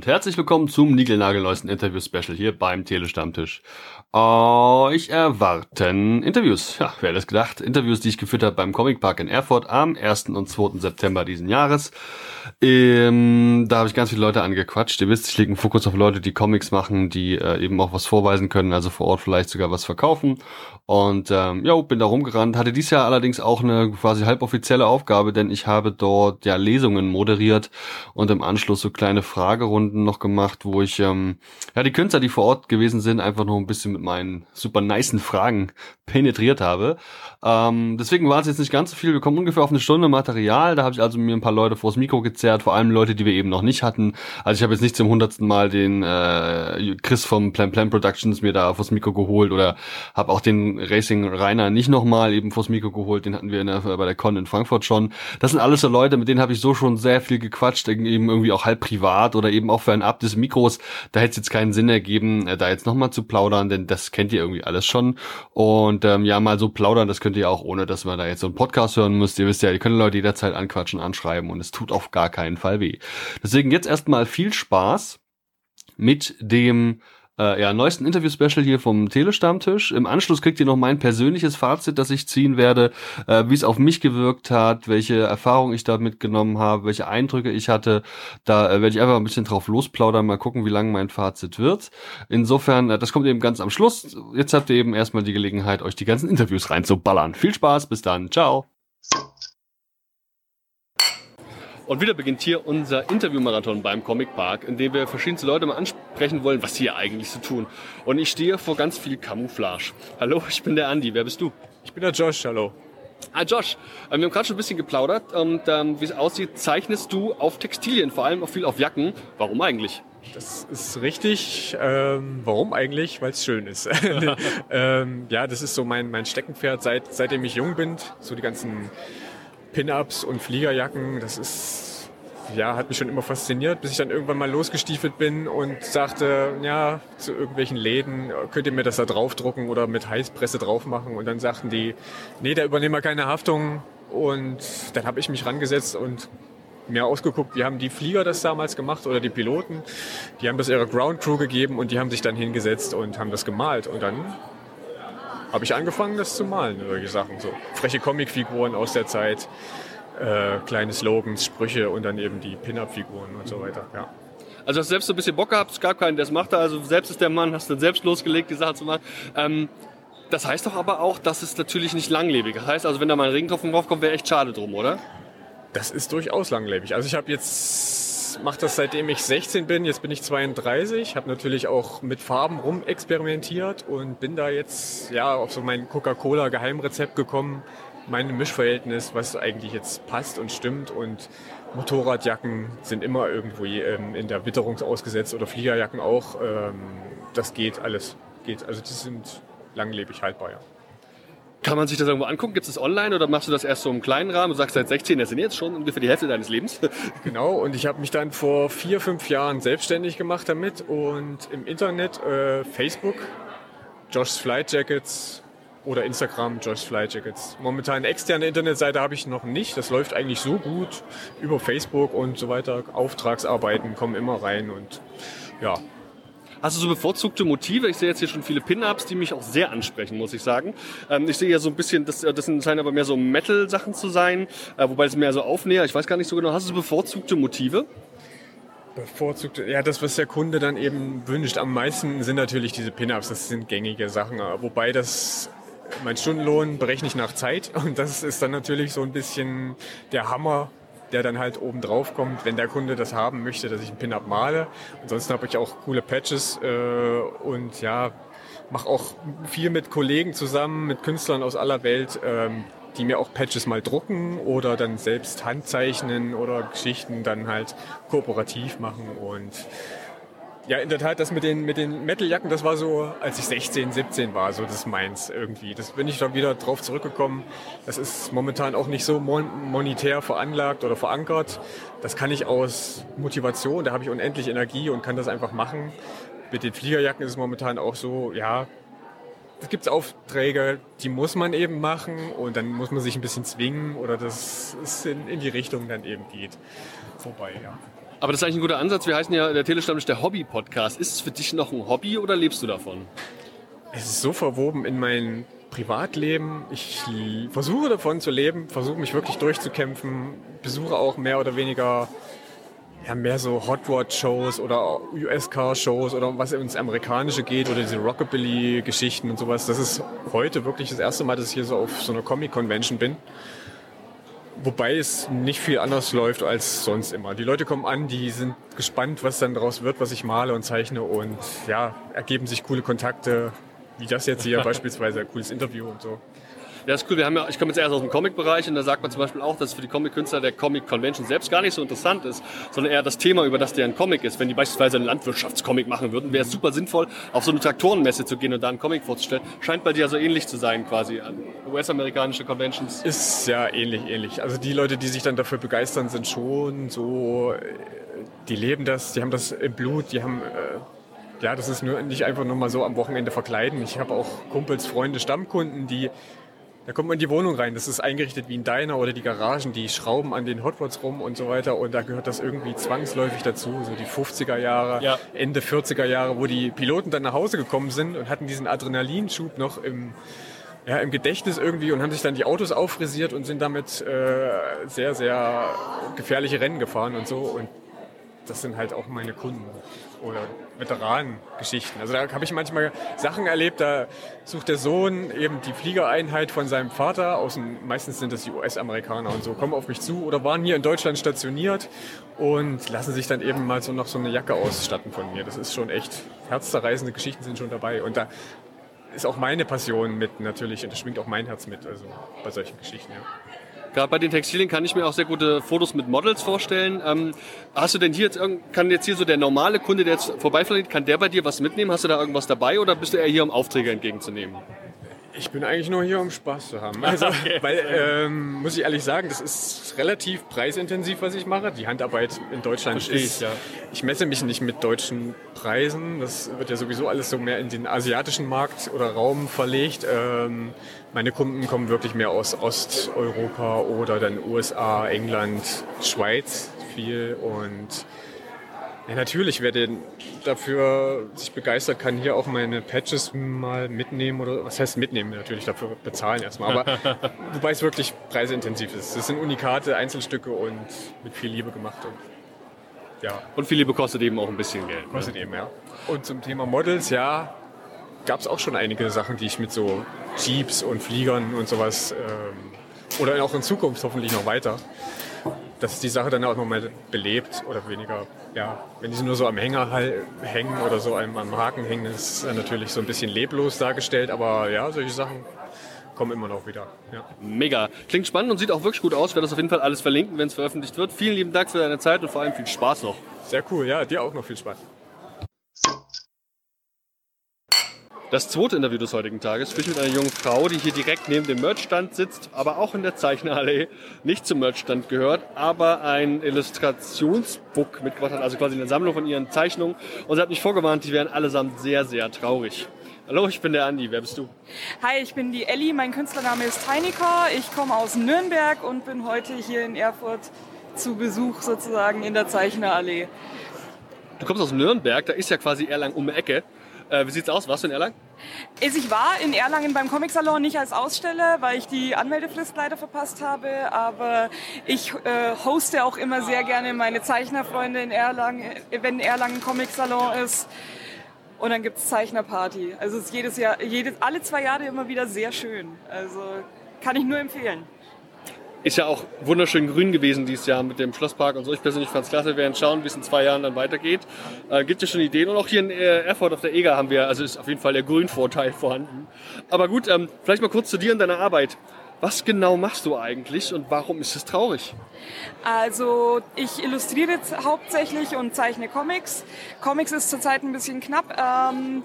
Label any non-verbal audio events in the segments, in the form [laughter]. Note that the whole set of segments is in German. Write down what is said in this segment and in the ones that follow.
und herzlich willkommen zum niegelnagelneuesten Interview-Special hier beim Telestammtisch. Euch erwarten Interviews. Ja, wer hätte es gedacht? Interviews, die ich geführt habe beim Comic Park in Erfurt am 1. und 2. September diesen Jahres. Ähm, da habe ich ganz viele Leute angequatscht. Ihr wisst, ich lege einen Fokus auf Leute, die Comics machen, die äh, eben auch was vorweisen können, also vor Ort vielleicht sogar was verkaufen. Und ähm, ja, bin da rumgerannt. Hatte dies Jahr allerdings auch eine quasi halboffizielle Aufgabe, denn ich habe dort ja Lesungen moderiert und im Anschluss so kleine Fragerunden noch gemacht, wo ich ähm, ja die Künstler, die vor Ort gewesen sind, einfach noch ein bisschen mit meinen super nicen Fragen [laughs] penetriert habe. Ähm, deswegen war es jetzt nicht ganz so viel. Wir kommen ungefähr auf eine Stunde Material. Da habe ich also mir ein paar Leute vors Mikro gezerrt, vor allem Leute, die wir eben noch nicht hatten. Also ich habe jetzt nicht zum hundertsten Mal den äh, Chris vom Plan Plan Productions mir da vors Mikro geholt oder habe auch den Racing Rainer nicht nochmal eben vors Mikro geholt. Den hatten wir der, bei der Con in Frankfurt schon. Das sind alles so Leute, mit denen habe ich so schon sehr viel gequatscht, eben irgendwie auch halb privat oder eben auch für ein Ab des Mikros. Da hätte es jetzt keinen Sinn ergeben, äh, da jetzt nochmal zu plaudern, denn das kennt ihr irgendwie alles schon. Und ähm, ja, mal so plaudern, das könnt ihr auch, ohne dass man da jetzt so einen Podcast hören müsst. Ihr wisst ja, ihr könnt Leute jederzeit anquatschen, anschreiben und es tut auf gar keinen Fall weh. Deswegen jetzt erstmal viel Spaß mit dem äh, ja, neuesten Interview-Special hier vom Telestammtisch. Im Anschluss kriegt ihr noch mein persönliches Fazit, das ich ziehen werde, äh, wie es auf mich gewirkt hat, welche Erfahrungen ich da mitgenommen habe, welche Eindrücke ich hatte. Da äh, werde ich einfach ein bisschen drauf losplaudern, mal gucken, wie lang mein Fazit wird. Insofern, äh, das kommt eben ganz am Schluss. Jetzt habt ihr eben erstmal die Gelegenheit, euch die ganzen Interviews reinzuballern. Viel Spaß, bis dann, ciao. Und wieder beginnt hier unser Interviewmarathon beim Comic Park, in dem wir verschiedenste Leute mal ansprechen wollen, was sie hier eigentlich so tun. Und ich stehe vor ganz viel Camouflage. Hallo, [laughs] ich bin der Andi. Wer bist du? Ich bin der Josh. Hallo. Ah, Josh, äh, wir haben gerade schon ein bisschen geplaudert und ähm, wie es aussieht, zeichnest du auf Textilien, vor allem auch viel auf Jacken. Warum eigentlich? Das ist richtig. Ähm, warum eigentlich? Weil es schön ist. [laughs] [laughs] ähm, ja, das ist so mein, mein Steckenpferd, seit, seitdem ich jung bin. So die ganzen Pin-Ups und Fliegerjacken, das ist, ja, hat mich schon immer fasziniert, bis ich dann irgendwann mal losgestiefelt bin und sagte, ja, zu irgendwelchen Läden, könnt ihr mir das da draufdrucken oder mit Heißpresse drauf machen? Und dann sagten die, nee, da übernehmen wir keine Haftung. Und dann habe ich mich rangesetzt und mir ausgeguckt, wie haben die Flieger das damals gemacht oder die Piloten. Die haben das ihrer Ground Crew gegeben und die haben sich dann hingesetzt und haben das gemalt. Und dann habe ich angefangen, das zu malen, solche Sachen. So freche Comicfiguren aus der Zeit, äh, kleine Slogans, Sprüche und dann eben die Pin-Up-Figuren und so weiter. Ja. Also hast du selbst so ein bisschen Bock gehabt, es gab keinen, der es machte, also selbst ist der Mann, hast dann selbst losgelegt, die Sache zu machen. Ähm, das heißt doch aber auch, dass es natürlich nicht langlebig. Das heißt also, wenn da mal ein Regentropfen draufkommt, wäre echt schade drum, oder? Das ist durchaus langlebig. Also ich habe jetzt mache das seitdem ich 16 bin. Jetzt bin ich 32. Habe natürlich auch mit Farben rumexperimentiert und bin da jetzt ja auf so mein Coca-Cola Geheimrezept gekommen. Mein Mischverhältnis, was eigentlich jetzt passt und stimmt und Motorradjacken sind immer irgendwo ähm, in der Witterung ausgesetzt oder Fliegerjacken auch. Ähm, das geht alles. Geht. Also die sind langlebig haltbar, ja. Kann man sich das irgendwo angucken? Gibt es das online oder machst du das erst so im kleinen Rahmen? Du sagst seit 16, das sind jetzt schon ungefähr die Hälfte deines Lebens. [laughs] Genau, und ich habe mich dann vor vier, fünf Jahren selbstständig gemacht damit und im Internet, äh, Facebook, Josh's Flight Jackets oder Instagram, Josh's Flight Jackets. Momentan externe Internetseite habe ich noch nicht. Das läuft eigentlich so gut über Facebook und so weiter. Auftragsarbeiten kommen immer rein und ja, Hast du so bevorzugte Motive? Ich sehe jetzt hier schon viele Pin-Ups, die mich auch sehr ansprechen, muss ich sagen. Ähm, ich sehe ja so ein bisschen, das, das scheinen aber mehr so Metal-Sachen zu sein, äh, wobei es mehr so Aufnäher, ich weiß gar nicht so genau. Hast du so bevorzugte Motive? Bevorzugte, ja, das, was der Kunde dann eben wünscht. Am meisten sind natürlich diese Pin-Ups, das sind gängige Sachen. Wobei das mein Stundenlohn berechne ich nach Zeit [laughs] und das ist dann natürlich so ein bisschen der Hammer der dann halt oben drauf kommt, wenn der Kunde das haben möchte, dass ich einen Pin-Up male. Ansonsten habe ich auch coole Patches äh, und ja, mache auch viel mit Kollegen zusammen, mit Künstlern aus aller Welt, ähm, die mir auch Patches mal drucken oder dann selbst handzeichnen oder Geschichten dann halt kooperativ machen und ja, in der Tat, das mit den, mit den Metaljacken, das war so, als ich 16, 17 war, so das meins irgendwie. Das bin ich dann wieder drauf zurückgekommen. Das ist momentan auch nicht so mon monetär veranlagt oder verankert. Das kann ich aus Motivation, da habe ich unendlich Energie und kann das einfach machen. Mit den Fliegerjacken ist es momentan auch so, ja, es gibt Aufträge, die muss man eben machen und dann muss man sich ein bisschen zwingen oder das ist in, in die Richtung dann eben geht. Vorbei, ja. Aber das ist eigentlich ein guter Ansatz. Wir heißen ja der Telestammtisch der Hobby-Podcast. Ist es für dich noch ein Hobby oder lebst du davon? Es ist so verwoben in mein Privatleben. Ich versuche davon zu leben, versuche mich wirklich durchzukämpfen, besuche auch mehr oder weniger ja, mehr so Hot Rod Shows oder US-Car Shows oder was ins Amerikanische geht oder diese Rockabilly Geschichten und sowas. Das ist heute wirklich das erste Mal, dass ich hier so auf so einer Comic Convention bin. Wobei es nicht viel anders läuft als sonst immer. Die Leute kommen an, die sind gespannt, was dann daraus wird, was ich male und zeichne und ja, ergeben sich coole Kontakte, wie das jetzt hier [laughs] beispielsweise, ein cooles Interview und so. Ja, ist cool. Wir haben ja, ich komme jetzt erst aus dem Comic-Bereich und da sagt man zum Beispiel auch, dass für die Comic-Künstler der Comic-Convention selbst gar nicht so interessant ist, sondern eher das Thema, über das der ein Comic ist. Wenn die beispielsweise einen Landwirtschaftscomic machen würden, wäre es super sinnvoll, auf so eine Traktorenmesse zu gehen und da einen Comic vorzustellen. Scheint bei dir so ähnlich zu sein quasi an US-amerikanische Conventions. Ist ja ähnlich, ähnlich. Also die Leute, die sich dann dafür begeistern, sind schon so, die leben das, die haben das im Blut, die haben... Äh, ja, das ist nur nicht einfach nur mal so am Wochenende verkleiden. Ich habe auch Kumpels, Freunde, Stammkunden, die da kommt man in die Wohnung rein. Das ist eingerichtet wie ein Diner oder die Garagen, die schrauben an den Hotrods rum und so weiter. Und da gehört das irgendwie zwangsläufig dazu. So die 50er Jahre, ja. Ende 40er Jahre, wo die Piloten dann nach Hause gekommen sind und hatten diesen Adrenalinschub noch im, ja, im Gedächtnis irgendwie und haben sich dann die Autos auffrisiert und sind damit äh, sehr, sehr gefährliche Rennen gefahren und so. Und das sind halt auch meine Kunden oder Veteranengeschichten. Also da habe ich manchmal Sachen erlebt, da sucht der Sohn eben die Fliegereinheit von seinem Vater, aus dem, meistens sind das die US-Amerikaner und so, kommen auf mich zu oder waren hier in Deutschland stationiert und lassen sich dann eben mal so noch so eine Jacke ausstatten von mir. Das ist schon echt, herzzerreißende Geschichten sind schon dabei und da ist auch meine Passion mit natürlich und das schwingt auch mein Herz mit, also bei solchen Geschichten, ja. Gerade bei den Textilien kann ich mir auch sehr gute Fotos mit Models vorstellen. Ähm, hast du denn hier jetzt kann jetzt hier so der normale Kunde, der jetzt vorbeifliegt, kann der bei dir was mitnehmen? Hast du da irgendwas dabei oder bist du eher hier, um Aufträge entgegenzunehmen? Ich bin eigentlich nur hier, um Spaß zu haben. Also, [laughs] okay. weil, ähm, muss ich ehrlich sagen, das ist relativ preisintensiv, was ich mache. Die Handarbeit in Deutschland Verstehe ist, ich, ja. ich messe mich nicht mit deutschen Preisen. Das wird ja sowieso alles so mehr in den asiatischen Markt oder Raum verlegt. Ähm, meine Kunden kommen wirklich mehr aus Osteuropa oder dann USA, England, Schweiz viel und ja, natürlich, wer den dafür sich begeistert, kann hier auch meine Patches mal mitnehmen oder was heißt mitnehmen? Natürlich dafür bezahlen erstmal. Aber [laughs] wobei es wirklich preisintensiv ist. Das sind Unikate, Einzelstücke und mit viel Liebe gemacht. Und, ja. und viel Liebe kostet eben auch ein bisschen Geld. Ne? Kostet ne? eben, ja. Und zum Thema Models, ja, gab es auch schon einige Sachen, die ich mit so Jeeps und Fliegern und sowas ähm, oder auch in Zukunft hoffentlich noch weiter dass die Sache dann auch nochmal belebt oder weniger, ja, wenn die nur so am Hänger hängen oder so am, am Haken hängen, ist es natürlich so ein bisschen leblos dargestellt, aber ja, solche Sachen kommen immer noch wieder. Ja. Mega. Klingt spannend und sieht auch wirklich gut aus. Ich werde das auf jeden Fall alles verlinken, wenn es veröffentlicht wird. Vielen lieben Dank für deine Zeit und vor allem viel Spaß noch. Sehr cool, ja, dir auch noch viel Spaß. Das zweite Interview des heutigen Tages führe ich mit einer jungen Frau, die hier direkt neben dem Merchstand sitzt, aber auch in der Zeichnerallee nicht zum Merchstand gehört, aber ein Illustrationsbook mitgebracht hat, also quasi eine Sammlung von ihren Zeichnungen. Und sie hat mich vorgewarnt, die wären allesamt sehr, sehr traurig. Hallo, ich bin der Andi. Wer bist du? Hi, ich bin die Elli. Mein Künstlername ist Teinika. Ich komme aus Nürnberg und bin heute hier in Erfurt zu Besuch sozusagen in der Zeichnerallee. Du kommst aus Nürnberg, da ist ja quasi Erlangen um die Ecke. Äh, wie sieht's aus? Warst du in Erlangen? Ich war in Erlangen beim Comic-Salon nicht als Aussteller, weil ich die Anmeldefrist leider verpasst habe. Aber ich äh, hoste auch immer sehr gerne meine Zeichnerfreunde in Erlangen, wenn Erlangen Comic-Salon ist. Und dann gibt's Zeichnerparty. Also es ist jedes Jahr, jedes, alle zwei Jahre immer wieder sehr schön. Also kann ich nur empfehlen. Ist ja auch wunderschön grün gewesen dieses Jahr mit dem Schlosspark und so. Ich persönlich fand es klasse. Wir werden schauen, wie es in zwei Jahren dann weitergeht. Äh, gibt es schon Ideen? Und auch hier in äh, Erfurt auf der EGA haben wir, also ist auf jeden Fall der Grünvorteil vorhanden. Aber gut, ähm, vielleicht mal kurz zu dir und deiner Arbeit. Was genau machst du eigentlich und warum ist es traurig? Also ich illustriere hauptsächlich und zeichne Comics. Comics ist zurzeit ein bisschen knapp. Ähm,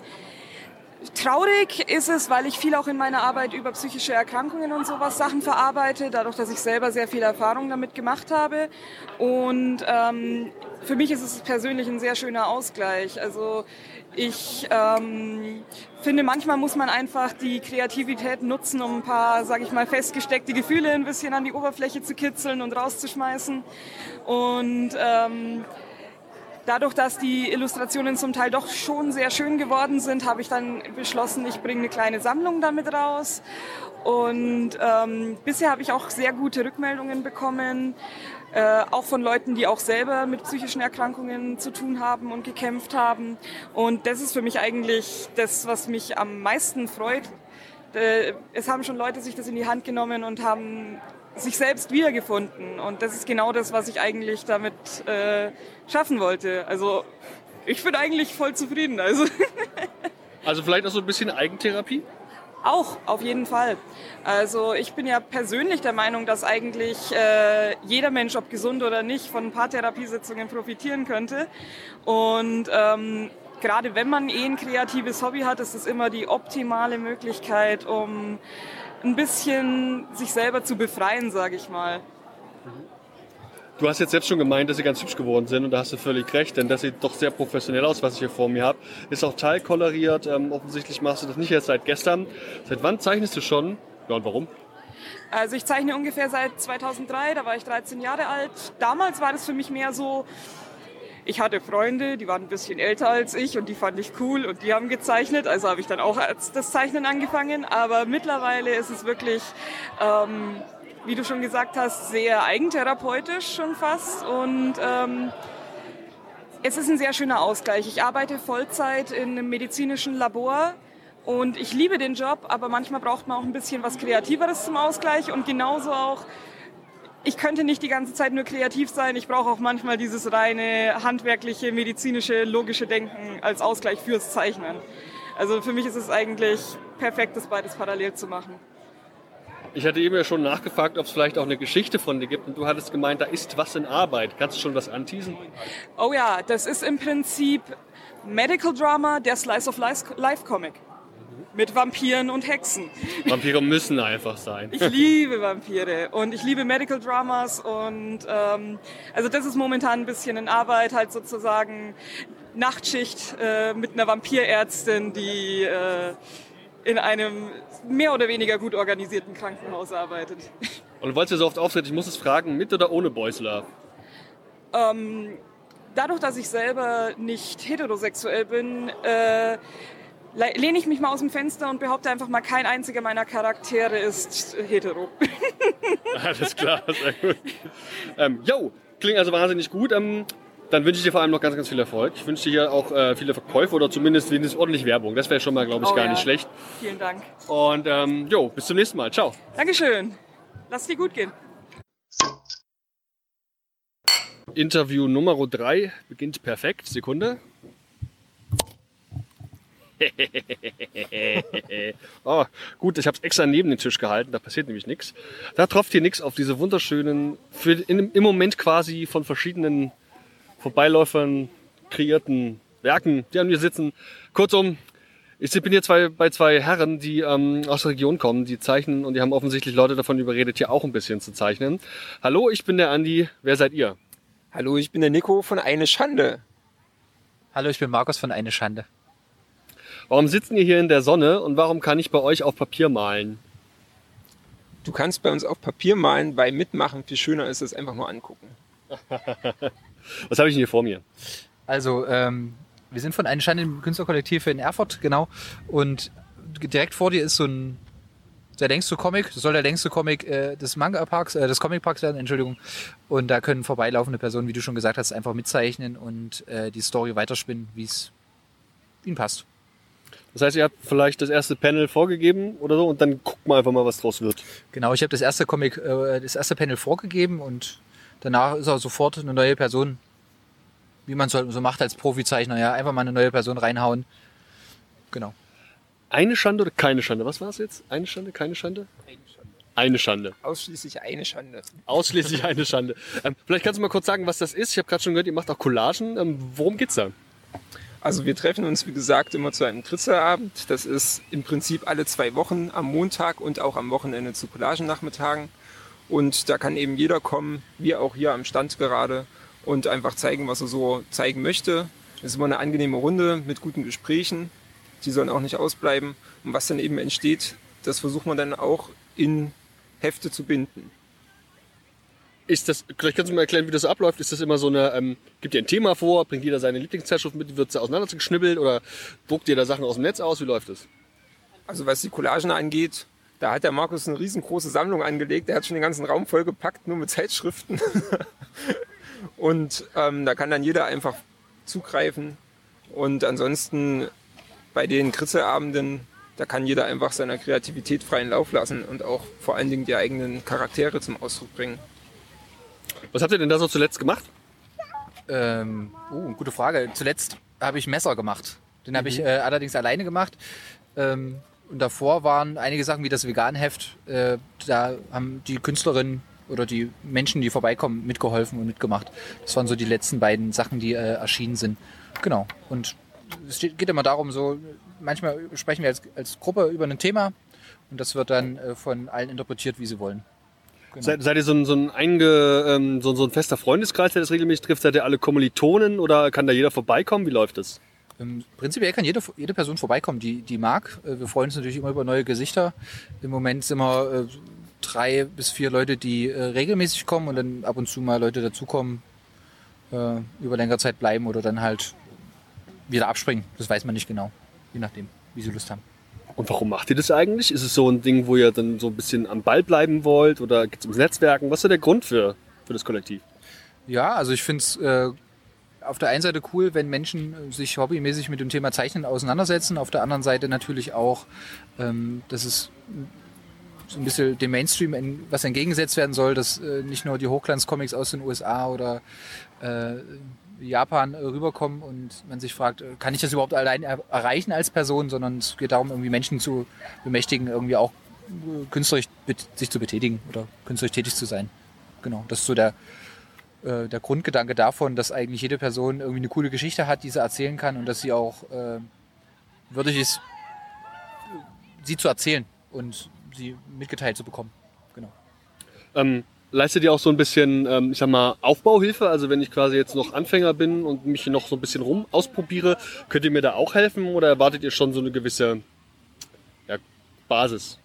Traurig ist es, weil ich viel auch in meiner Arbeit über psychische Erkrankungen und sowas Sachen verarbeite, dadurch, dass ich selber sehr viel Erfahrung damit gemacht habe. Und ähm, für mich ist es persönlich ein sehr schöner Ausgleich. Also ich ähm, finde, manchmal muss man einfach die Kreativität nutzen, um ein paar, sage ich mal, festgesteckte Gefühle ein bisschen an die Oberfläche zu kitzeln und rauszuschmeißen. Und ähm, dadurch, dass die Illustrationen zum Teil doch schon sehr schön geworden sind, habe ich dann beschlossen, ich bringe eine kleine Sammlung damit raus. Und ähm, bisher habe ich auch sehr gute Rückmeldungen bekommen, äh, auch von Leuten, die auch selber mit psychischen Erkrankungen zu tun haben und gekämpft haben. Und das ist für mich eigentlich das, was mich am meisten freut. Äh, es haben schon Leute sich das in die Hand genommen und haben sich selbst wiedergefunden. Und das ist genau das, was ich eigentlich damit äh, schaffen wollte. Also ich bin eigentlich voll zufrieden. Also, [laughs] also vielleicht auch so ein bisschen Eigentherapie? Auch, auf jeden Fall. Also ich bin ja persönlich der Meinung, dass eigentlich äh, jeder Mensch, ob gesund oder nicht, von ein paar Therapiesitzungen profitieren könnte. Und ähm, gerade wenn man eh ein kreatives Hobby hat, ist es immer die optimale Möglichkeit, um ein bisschen sich selber zu befreien, sage ich mal. Du hast jetzt selbst schon gemeint, dass sie ganz hübsch geworden sind und da hast du völlig recht, denn das sieht doch sehr professionell aus, was ich hier vor mir habe. Ist auch teilkoloriert, ähm, offensichtlich machst du das nicht erst seit gestern. Seit wann zeichnest du schon? Ja und warum? Also ich zeichne ungefähr seit 2003, da war ich 13 Jahre alt. Damals war das für mich mehr so, ich hatte Freunde, die waren ein bisschen älter als ich und die fand ich cool und die haben gezeichnet. Also habe ich dann auch das Zeichnen angefangen. Aber mittlerweile ist es wirklich, ähm, wie du schon gesagt hast, sehr eigentherapeutisch schon fast. Und ähm, es ist ein sehr schöner Ausgleich. Ich arbeite Vollzeit in einem medizinischen Labor. Und ich liebe den Job, aber manchmal braucht man auch ein bisschen was Kreativeres zum Ausgleich und genauso auch ich könnte nicht die ganze Zeit nur kreativ sein. Ich brauche auch manchmal dieses reine handwerkliche, medizinische, logische Denken als Ausgleich fürs Zeichnen. Also für mich ist es eigentlich perfekt, das beides parallel zu machen. Ich hatte eben ja schon nachgefragt, ob es vielleicht auch eine Geschichte von dir gibt und du hattest gemeint, da ist was in Arbeit. Kannst du schon was anteasen? Oh ja, das ist im Prinzip Medical Drama, der Slice of Life Comic mit Vampiren und Hexen. Vampire müssen einfach sein. Ich liebe Vampire und ich liebe Medical Dramas und ähm, also das ist momentan ein bisschen in Arbeit, halt sozusagen Nachtschicht äh, mit einer Vampirärztin, die äh, in einem mehr oder weniger gut organisierten Krankenhaus arbeitet. [laughs] Und du wolltest ja so oft auftreten, ich muss es fragen, mit oder ohne Love? Ähm, dadurch, dass ich selber nicht heterosexuell bin, äh, lehne ich mich mal aus dem Fenster und behaupte einfach mal, kein einziger meiner Charaktere ist hetero. [laughs] Alles klar, sehr gut. Ähm, yo, klingt also wahnsinnig gut. Ähm, dann wünsche ich dir vor allem noch ganz, ganz viel Erfolg. Ich wünsche dir hier auch äh, viele Verkäufe oder zumindest wenigstens ordentlich Werbung. Das wäre schon mal, glaube ich, oh, gar ja. nicht schlecht. Vielen Dank. Und ähm, jo, bis zum nächsten Mal. Ciao. Dankeschön. Lass dir gut gehen. Interview Nummer 3 beginnt perfekt. Sekunde. [laughs] oh, gut, ich habe es extra neben den Tisch gehalten, da passiert nämlich nichts. Da tropft hier nichts auf diese wunderschönen, für in, im Moment quasi von verschiedenen Vorbeiläufern kreierten Werken, die an mir sitzen. Kurzum, ich bin hier zwei, bei zwei Herren, die ähm, aus der Region kommen, die zeichnen und die haben offensichtlich Leute davon überredet, hier auch ein bisschen zu zeichnen. Hallo, ich bin der Andi. Wer seid ihr? Hallo, ich bin der Nico von Eine Schande. Hallo, ich bin Markus von Eine Schande. Warum sitzen ihr hier in der Sonne und warum kann ich bei euch auf Papier malen? Du kannst bei uns auf Papier malen, weil mitmachen viel schöner ist, es einfach nur angucken. [laughs] Was habe ich denn hier vor mir? Also, ähm, wir sind von einem scheinenden Künstlerkollektiv in Erfurt, genau. Und direkt vor dir ist so ein der längste Comic, das soll der längste Comic äh, des Manga-Parks, äh, des Comic-Parks werden, Entschuldigung. Und da können vorbeilaufende Personen, wie du schon gesagt hast, einfach mitzeichnen und äh, die Story weiterspinnen, wie es ihnen passt. Das heißt, ihr habt vielleicht das erste Panel vorgegeben oder so und dann guckt mal einfach mal, was draus wird. Genau, ich habe das erste Comic, äh, das erste Panel vorgegeben und danach ist auch sofort eine neue Person, wie man es so macht als Profizeichner, ja, einfach mal eine neue Person reinhauen. Genau. Eine Schande oder keine Schande? Was war es jetzt? Eine Schande, keine Schande? Eine Schande. Eine Schande. Ausschließlich eine Schande. Ausschließlich [laughs] eine Schande. Ähm, vielleicht kannst du mal kurz sagen, was das ist. Ich habe gerade schon gehört, ihr macht auch Collagen. Ähm, worum geht's da? Also wir treffen uns, wie gesagt, immer zu einem Tritzerabend. Das ist im Prinzip alle zwei Wochen am Montag und auch am Wochenende zu Collagennachmittagen. Und da kann eben jeder kommen, wie auch hier am Stand gerade, und einfach zeigen, was er so zeigen möchte. Das ist immer eine angenehme Runde mit guten Gesprächen. Die sollen auch nicht ausbleiben. Und was dann eben entsteht, das versucht man dann auch in Hefte zu binden. Ist das, vielleicht kannst du mir erklären, wie das so abläuft. Ist das immer so eine, ähm, gibt ihr ein Thema vor, bringt jeder seine Lieblingszeitschrift mit, wird sie auseinandergeschnibbelt oder druckt ihr da Sachen aus dem Netz aus? Wie läuft das? Also was die Collagen angeht, da hat der Markus eine riesengroße Sammlung angelegt. Der hat schon den ganzen Raum vollgepackt, nur mit Zeitschriften. [laughs] Und ähm, da kann dann jeder einfach zugreifen. Und ansonsten bei den Kritzelabenden, da kann jeder einfach seiner Kreativität freien Lauf lassen und auch vor allen Dingen die eigenen Charaktere zum Ausdruck bringen. Was habt ihr denn da so zuletzt gemacht? Ähm, oh, gute Frage. Zuletzt habe ich Messer gemacht. Den habe ich äh, allerdings alleine gemacht. Ähm, und davor waren einige Sachen wie das Veganheft. Äh, da haben die Künstlerinnen oder die Menschen, die vorbeikommen, mitgeholfen und mitgemacht. Das waren so die letzten beiden Sachen, die äh, erschienen sind. Genau. Und es geht immer darum, so manchmal sprechen wir als, als Gruppe über ein Thema und das wird dann äh, von allen interpretiert, wie sie wollen. Genau. Seid, seid ihr so ein, so, ein einge, ähm, so, so ein fester Freundeskreis, der das regelmäßig trifft? Seid ihr alle Kommilitonen oder kann da jeder vorbeikommen? Wie läuft das? Ähm, Prinzipiell kann jede, jede Person vorbeikommen, die, die mag. Äh, Wir freuen uns natürlich immer über neue Gesichter. Im Moment sind wir äh, drei bis vier Leute, die äh, regelmäßig kommen und dann ab und zu mal Leute dazukommen, äh, über längere Zeit bleiben oder dann halt wieder abspringen. Das weiß man nicht genau, je nachdem, wie sie Lust haben. Und warum macht ihr das eigentlich? Ist es so ein Ding, wo ihr dann so ein bisschen am Ball bleiben wollt oder geht es ums Netzwerken? Was ist der Grund für, für das Kollektiv? Ja, also ich finde es äh, auf der einen Seite cool, wenn Menschen äh, sich hobbymäßig mit dem Thema Zeichnen auseinandersetzen. Auf der anderen Seite natürlich auch, ähm, dass es so ein bisschen dem Mainstream en- was entgegengesetzt werden soll, dass äh, nicht nur die Hochglanzcomics aus den USA oder äh, Japan äh, rüberkommen und man sich fragt, äh, kann ich das überhaupt allein er erreichen als Person, sondern es geht darum, irgendwie Menschen zu bemächtigen, irgendwie auch äh, künstlerisch sich zu betätigen oder künstlerisch tätig zu sein. Genau, das ist so der, äh, der Grundgedanke davon, dass eigentlich jede Person irgendwie eine coole Geschichte hat, die sie erzählen kann und dass sie auch äh, würdig ist, sie zu erzählen und sie mitgeteilt zu bekommen. Genau. Ähm, leistet ihr auch so ein bisschen, ähm, ich sag mal, Aufbauhilfe? Also wenn ich quasi jetzt noch Anfänger bin und mich noch so ein bisschen rum ausprobiere, könnt ihr mir da auch helfen oder erwartet ihr schon so eine gewisse ja, Basis?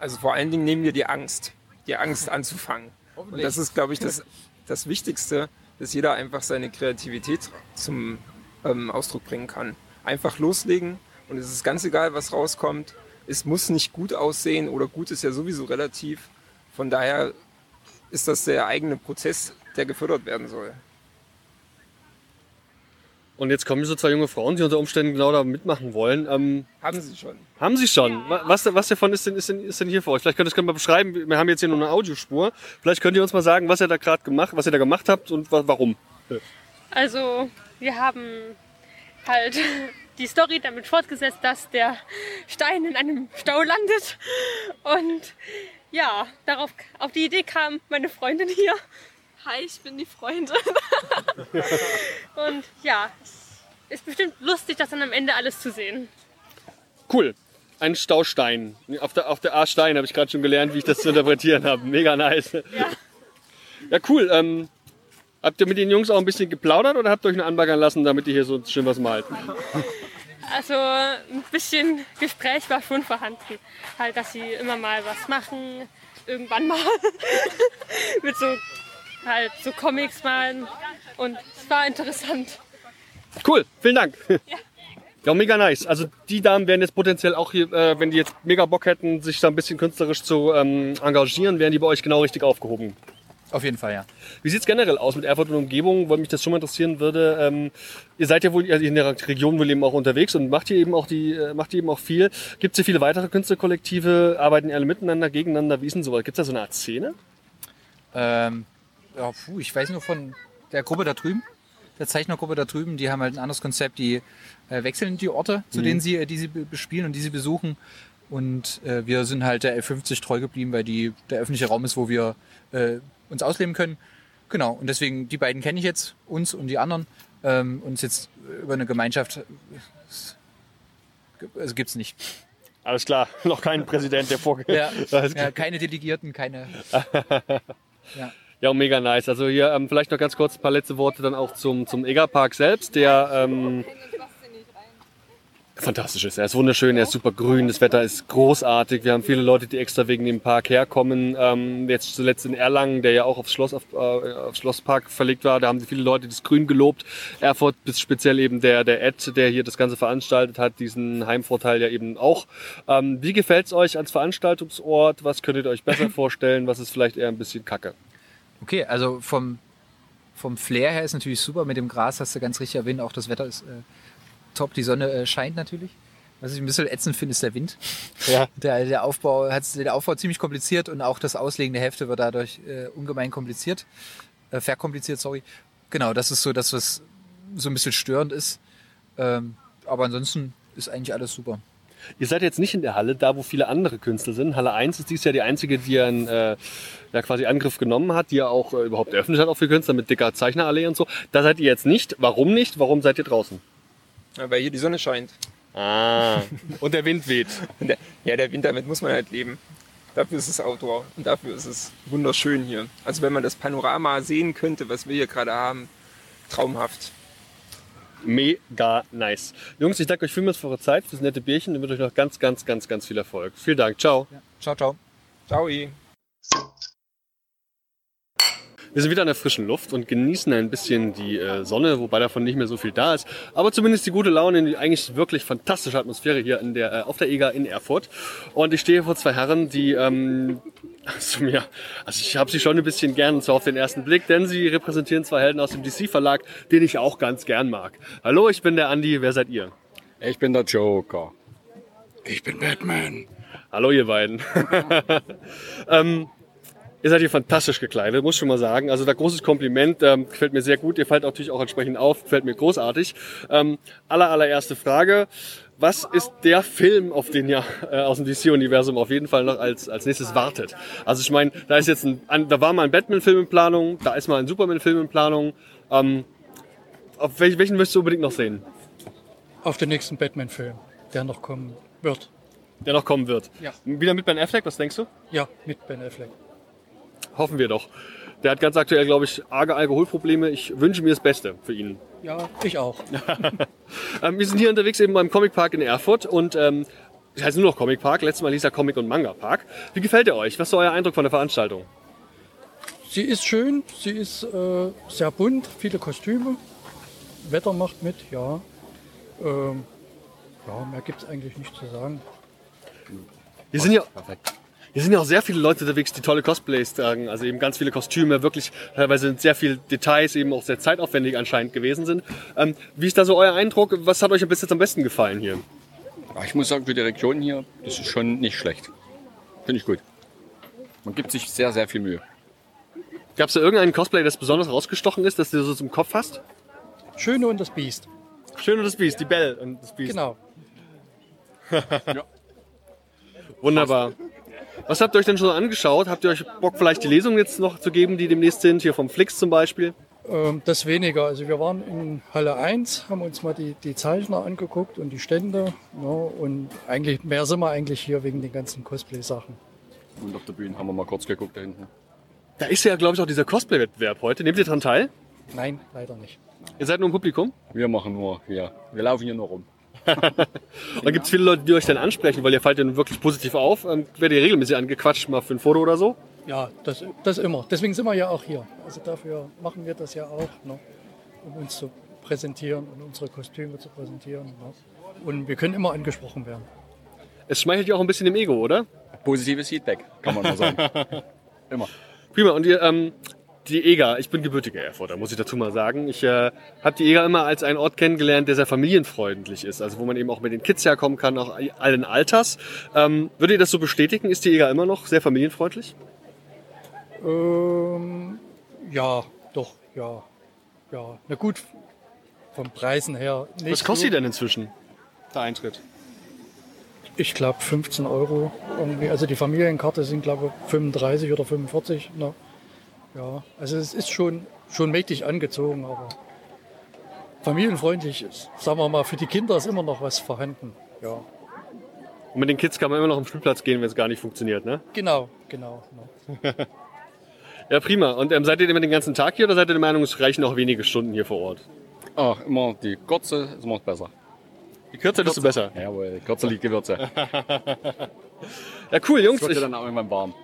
Also vor allen Dingen nehmen wir die Angst, die Angst [laughs] anzufangen. Und das ist, glaube ich, das, [laughs] das Wichtigste, dass jeder einfach seine Kreativität zum ähm, Ausdruck bringen kann. Einfach loslegen und es ist ganz egal, was rauskommt. Es muss nicht gut aussehen oder gut ist ja sowieso relativ. Von daher ist das der eigene Prozess, der gefördert werden soll. Und jetzt kommen so zwei junge Frauen, die unter Umständen genau da mitmachen wollen. Ähm, Haben Sie schon. haben sie schon? Wa- Was, was davon ist denn, ist, denn, ist denn hier für euch? Vielleicht könnt ihr das mal beschreiben. Wir haben jetzt hier nur eine Audiospur. Vielleicht könnt ihr uns mal sagen, was ihr da gerade gemacht, was ihr da gemacht habt und wa warum. Also, wir haben halt [laughs] die Story damit fortgesetzt, dass der Stein in einem Stau landet. Und ja, darauf auf die Idee kam meine Freundin hier. Hi, ich bin die Freundin. [laughs] Und ja, es ist bestimmt lustig, das dann am Ende alles zu sehen. Cool. Ein Staustein. Auf der, auf der A-Stein habe ich gerade schon gelernt, wie ich das zu interpretieren habe. Mega nice. Ja. Ja, cool. Ähm, habt ihr mit den Jungs auch ein bisschen geplaudert oder habt ihr euch nur anbaggern lassen, damit ihr hier so schön was malt? [laughs] Also ein bisschen Gespräch war schon vorhanden. Halt, dass sie immer mal was machen, irgendwann mal [laughs] mit so halt so Comics malen. Und es war interessant. Cool, vielen Dank. Ja, mega nice. Also die Damen wären jetzt potenziell auch hier, äh, wenn die jetzt mega Bock hätten, sich da ein bisschen künstlerisch zu ähm, engagieren, wären die bei euch genau richtig aufgehoben. Auf jeden Fall, ja. Wie sieht's generell aus mit Erfurt und Umgebung, weil mich das schon mal interessieren würde. Ähm, ihr seid ja wohl also in der Region wohl eben auch unterwegs und macht hier eben auch die, äh, macht hier eben auch viel. Gibt es hier viele weitere Künstlerkollektive? Arbeiten alle miteinander, gegeneinander? Wie ist denn sowas? Gibt es da so eine Art Szene? Ähm, ja, puh, ich weiß nur von der Gruppe da drüben, der Zeichnergruppe da drüben, die haben halt ein anderes Konzept, die äh, wechseln die Orte, zu denen sie, äh, die sie be- bespielen und die sie besuchen. Und äh, wir sind halt der L50 treu geblieben, weil die der öffentliche Raum ist, wo wir äh, uns ausleben können. Genau, und deswegen, die beiden kenne ich jetzt, uns und die anderen. Ähm, uns jetzt über eine Gemeinschaft, äh, also gibt's nicht. Alles klar, [laughs] noch kein Präsident, der vorgeht. Ja, [laughs] ja, keine Delegierten, keine. [laughs] Ja. Ja, mega nice. Also hier ähm, vielleicht noch ganz kurz ein paar letzte Worte dann auch zum, zum Egerpark selbst, der ähm, fantastisch ist. Er ist wunderschön, er ist super grün, das Wetter ist großartig. Wir haben viele Leute, die extra wegen dem Park herkommen. Ähm, jetzt zuletzt in Erlangen, der ja auch aufs Schloss, auf, äh, aufs Schlosspark verlegt war, da haben viele Leute das Grün gelobt. Erfurt ist speziell eben der, der Ed, der hier das Ganze veranstaltet hat, diesen Heimvorteil ja eben auch. Ähm, wie gefällt's euch als Veranstaltungsort? Was könntet ihr euch besser [laughs] vorstellen? Was ist vielleicht eher ein bisschen kacke? Okay, also vom, vom Flair her ist natürlich super. Mit dem Gras hast du ganz richtig erwähnt. Auch das Wetter ist äh, top. Die Sonne äh, scheint natürlich. Was ich ein bisschen ätzend finde, ist der Wind. [laughs] Ja. Der, der Aufbau hat der Aufbau ziemlich kompliziert und auch das Auslegen der Hefte wird dadurch äh, ungemein kompliziert. Äh, verkompliziert, sorry. Genau, das ist so das, was so ein bisschen störend ist. Ähm, aber ansonsten ist eigentlich alles super. Ihr seid jetzt nicht in der Halle, da wo viele andere Künstler sind. Halle 1 ist dies Jahr die einzige, die einen äh, ja, quasi Angriff genommen hat, die ja auch äh, überhaupt eröffnet hat auch für Künstler mit dicker Zeichnerallee und so. Da seid ihr jetzt nicht. Warum nicht? Warum seid ihr draußen? Ja, weil hier die Sonne scheint. Ah. Und der Wind weht. Der, ja, der Wind, damit muss man halt leben. Dafür ist es Outdoor und dafür ist es wunderschön hier. Also wenn man das Panorama sehen könnte, was wir hier gerade haben, traumhaft. Mega nice. Jungs, ich danke euch vielmals für eure Zeit, fürs nette Bierchen und wünsche euch noch ganz, ganz, ganz, ganz viel Erfolg. Vielen Dank. Ciao. Ciao, ciao. Ciao. Wir sind wieder an der frischen Luft und genießen ein bisschen die äh, Sonne, wobei davon nicht mehr so viel da ist. Aber zumindest die gute Laune, die eigentlich wirklich fantastische Atmosphäre hier in der, äh, auf der EGA in Erfurt. Und ich stehe vor zwei Herren, die ähm, [laughs] also mir, also ich habe sie schon ein bisschen gern, und zwar auf den ersten Blick, denn sie repräsentieren zwei Helden aus dem DC-Verlag, den ich auch ganz gern mag. Hallo, ich bin der Andi, wer seid ihr? Ich bin der Joker. Ich bin Batman. Hallo ihr beiden. [laughs] ähm, ihr seid hier fantastisch gekleidet, muss ich schon mal sagen. Also da großes Kompliment, ähm, gefällt mir sehr gut. Ihr fallt natürlich auch entsprechend auf, gefällt mir großartig. Ähm, aller, allererste Frage. Was ist der Film, auf den ihr äh, aus dem DC-Universum auf jeden Fall noch als, als nächstes wartet? Also ich meine, da ist jetzt ein, ein da war mal ein Batman-Film in Planung, da ist mal ein Superman-Film in Planung. Ähm, auf welchen, welchen möchtest du unbedingt noch sehen? Auf den nächsten Batman-Film, der noch kommen wird. Der noch kommen wird. Ja. Wieder mit Ben Affleck, was denkst du? Ja, mit Ben Affleck. Hoffen wir doch. Der hat ganz aktuell, glaube ich, arge Alkoholprobleme. Ich wünsche mir das Beste für ihn. Ja, ich auch. [laughs] Ähm, wir sind hier unterwegs eben beim Comic Park in Erfurt und ähm, das heißt nur noch Comic Park. Letztes Mal hieß er Comic und Manga Park. Wie gefällt er euch? Was ist euer Eindruck von der Veranstaltung? Sie ist schön, sie ist äh, sehr bunt, viele Kostüme. Wetter macht mit, ja. Ähm, ja, mehr gibt es eigentlich nicht zu sagen. Hier sind ja, hier sind ja auch sehr viele Leute unterwegs, die tolle Cosplays tragen. Also eben ganz viele Kostüme, wirklich teilweise sind sehr viele Details, eben auch sehr zeitaufwendig anscheinend gewesen sind. Ähm, wie ist da so euer Eindruck? Was hat euch bis jetzt am besten gefallen hier? Ja, ich muss sagen, für die Region hier, das ist schon nicht schlecht. Finde ich gut. Man gibt sich sehr, sehr viel Mühe. Gab es da irgendeinen Cosplay, das besonders rausgestochen ist, dass du so zum Kopf hast? Schöne und das Biest. Schön und das Biest, die Belle und das Biest. Genau. [laughs] Wunderbar. Was habt ihr euch denn schon angeschaut? Habt ihr euch Bock, vielleicht die Lesungen jetzt noch zu geben, die demnächst sind? Hier vom Flix zum Beispiel. Ähm, das weniger. Also wir waren in Halle 1, haben uns mal die, die Zeichner angeguckt und die Stände. Ja, und eigentlich mehr sind wir eigentlich hier wegen den ganzen Cosplay-Sachen. Und auf der Bühne haben wir mal kurz geguckt da hinten. Da ist ja, glaube ich, auch dieser Cosplay-Wettbewerb heute. Nehmt ihr daran teil? Nein, leider nicht. Ihr seid nur im Publikum? Wir machen nur, ja, wir laufen hier nur rum. Und gibt es viele Leute, die euch dann ansprechen, weil ihr fallt ja nun wirklich positiv auf. Ähm, werdet ihr regelmäßig angequatscht, mal für ein Foto oder so? Ja, das, das immer. Deswegen sind wir ja auch hier. Also dafür machen wir das ja auch, ne? um uns zu präsentieren und unsere Kostüme zu präsentieren. Ne? Und wir können immer angesprochen werden. Es schmeichelt ja auch ein bisschen dem Ego, oder? Positives Feedback, kann man nur sagen. [laughs] Immer. Prima. Und ihr, ähm, die EGA, ich bin gebürtiger Erfurter, muss ich dazu mal sagen. Ich äh, habe die EGA immer als einen Ort kennengelernt, der sehr familienfreundlich ist. Also wo man eben auch mit den Kids herkommen kann, auch allen Alters. Ähm, würdet ihr das so bestätigen? Ist die EGA immer noch sehr familienfreundlich? Ähm, ja, doch, ja. Ja, na gut, vom Preisen her nicht. Was kostet die denn inzwischen, der Eintritt? Ich glaube 15 Euro. Irgendwie. Also die Familienkarte sind glaube ich 35 oder 45. Ne? Ja, also es ist schon, schon mächtig angezogen, aber familienfreundlich ist, sagen wir mal, für die Kinder ist immer noch was vorhanden. Ja, Und mit den Kids kann man immer noch am Spielplatz gehen, wenn es gar nicht funktioniert, ne? genau, genau. Ne? [laughs] Ja, prima. Und ähm, seid ihr immer den ganzen Tag hier oder seid ihr der Meinung, es reichen auch wenige Stunden hier vor Ort? Ach, immer die kurze ist immer besser. Je kürzer, desto besser. Jawohl, kürzer liegt Gewürze. [laughs] Ja, cool, Jungs. Wird Ich, ja dann auch irgendwann warm.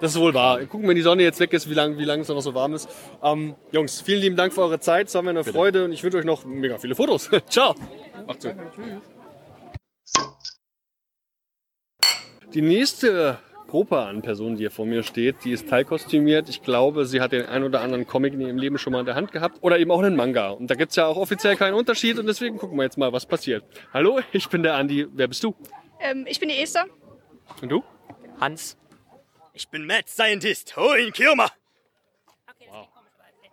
Das ist wohl wahr. Gucken, wenn die Sonne jetzt weg ist, wie lange wie lang es noch so warm ist. Ähm, Jungs, vielen lieben Dank für eure Zeit. Es war mir eine Freude und ich wünsche euch noch mega viele Fotos. [laughs] Ciao. Macht's gut. Die nächste Gruppe an Personen, die hier vor mir steht, die ist teilkostümiert. Ich glaube, sie hat den ein oder anderen Comic in ihrem Leben schon mal in der Hand gehabt. Oder eben auch einen Manga. Und da gibt's ja auch offiziell keinen Unterschied. Und deswegen gucken wir jetzt mal, was passiert. Hallo, ich bin der Andi. Wer bist du? Ähm, ich bin die Esther. Und du? Hans. Ich bin Mad Scientist. Hoin Kirma.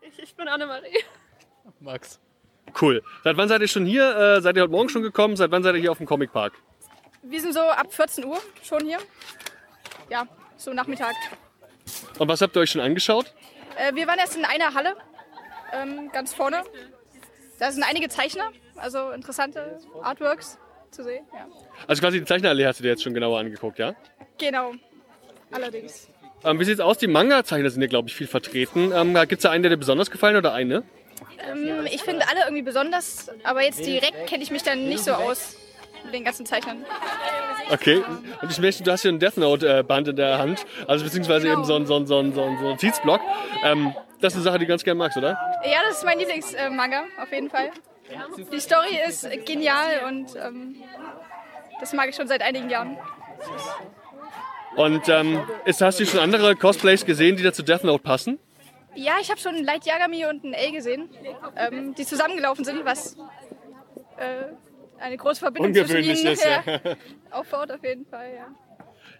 Ich, ich bin Annemarie. [laughs] Max. Cool. Seit wann seid ihr schon hier? Äh, seid ihr heute Morgen schon gekommen? Seit wann seid ihr hier auf dem Comic Park? Wir sind so ab 14 Uhr schon hier. Ja, so Nachmittag. Und was habt ihr euch schon angeschaut? Äh, wir waren erst in einer Halle, ähm, ganz vorne. Da sind einige Zeichner, also interessante Artworks zu sehen. Ja. Also quasi die Zeichnerallee hast du dir jetzt schon genauer angeguckt, ja? Genau, allerdings. Ähm, wie sieht's aus? Die Manga-Zeichner sind ja, glaube ich, viel vertreten. Ähm, Gibt es da einen, der dir besonders gefallen oder eine? Ähm, ich finde alle irgendwie besonders, aber jetzt direkt kenne ich mich dann nicht so aus mit den ganzen Zeichnern. Okay. Und ich möchte, du hast hier ein Death Note-Band in der Hand. Also beziehungsweise eben so ein, so ein, so ein, so ein, so ein Notizblock. Ähm, das ist eine Sache, die du ganz gerne magst, oder? Ja, das ist mein Lieblingsmanga, auf jeden Fall. Die Story ist genial und ähm, das mag ich schon seit einigen Jahren. Und ähm, ist, hast du schon andere Cosplays gesehen, die da zu Death Note passen? Ja, ich habe schon einen Light Yagami und einen L gesehen, ähm, die zusammengelaufen sind, was äh, eine große Verbindung Ungewöhnlich zwischen ihnen ist, ja. ja, [laughs] aufbaut, auf jeden Fall. Ja.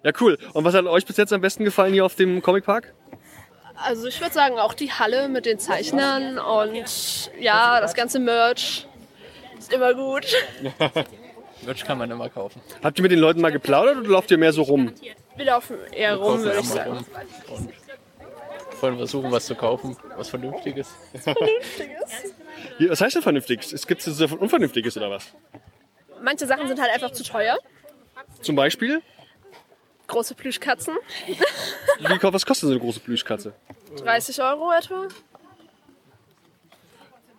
Ja, cool. Und was hat euch bis jetzt am besten gefallen hier auf dem Comic Park? Also ich würde sagen auch die Halle mit den Zeichnern und ja, das ganze Merch ist immer gut. [laughs] Merch kann man immer kaufen. Habt ihr mit den Leuten mal geplaudert oder lauft ihr mehr so rum? Wir laufen eher rum, würde ich sagen. Wollen versuchen, was zu kaufen, was Vernünftiges. Wie- [laughs] Was heißt denn vernünftig? Es gibt so Unvernünftiges oder was? Manche Sachen sind halt einfach zu teuer. Zum Beispiel? Große Plüschkatzen, Wie, was kostet so eine große Plüschkatze? 30 Euro etwa.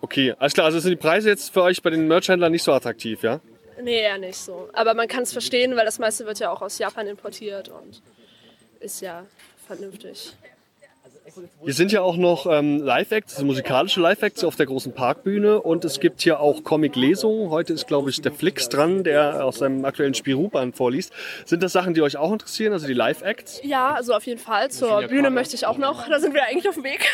Okay, alles klar. Also sind die Preise jetzt für euch bei den Merchhändlern nicht so attraktiv, ja? Nee, eher nicht so. Aber man kann es verstehen, weil das meiste wird ja auch aus Japan importiert und ist ja vernünftig. Hier sind ja auch noch ähm, Live-Acts, also musikalische Live-Acts auf der großen Parkbühne und es gibt hier auch Comic-Lesungen. Heute ist, glaube ich, der Flix dran, der aus seinem aktuellen Spirou-Band vorliest. Sind das Sachen, die euch auch interessieren, also die Live-Acts? Ja, also auf jeden Fall. Zur Bühne möchte ich auch noch. Da sind wir eigentlich auf dem Weg.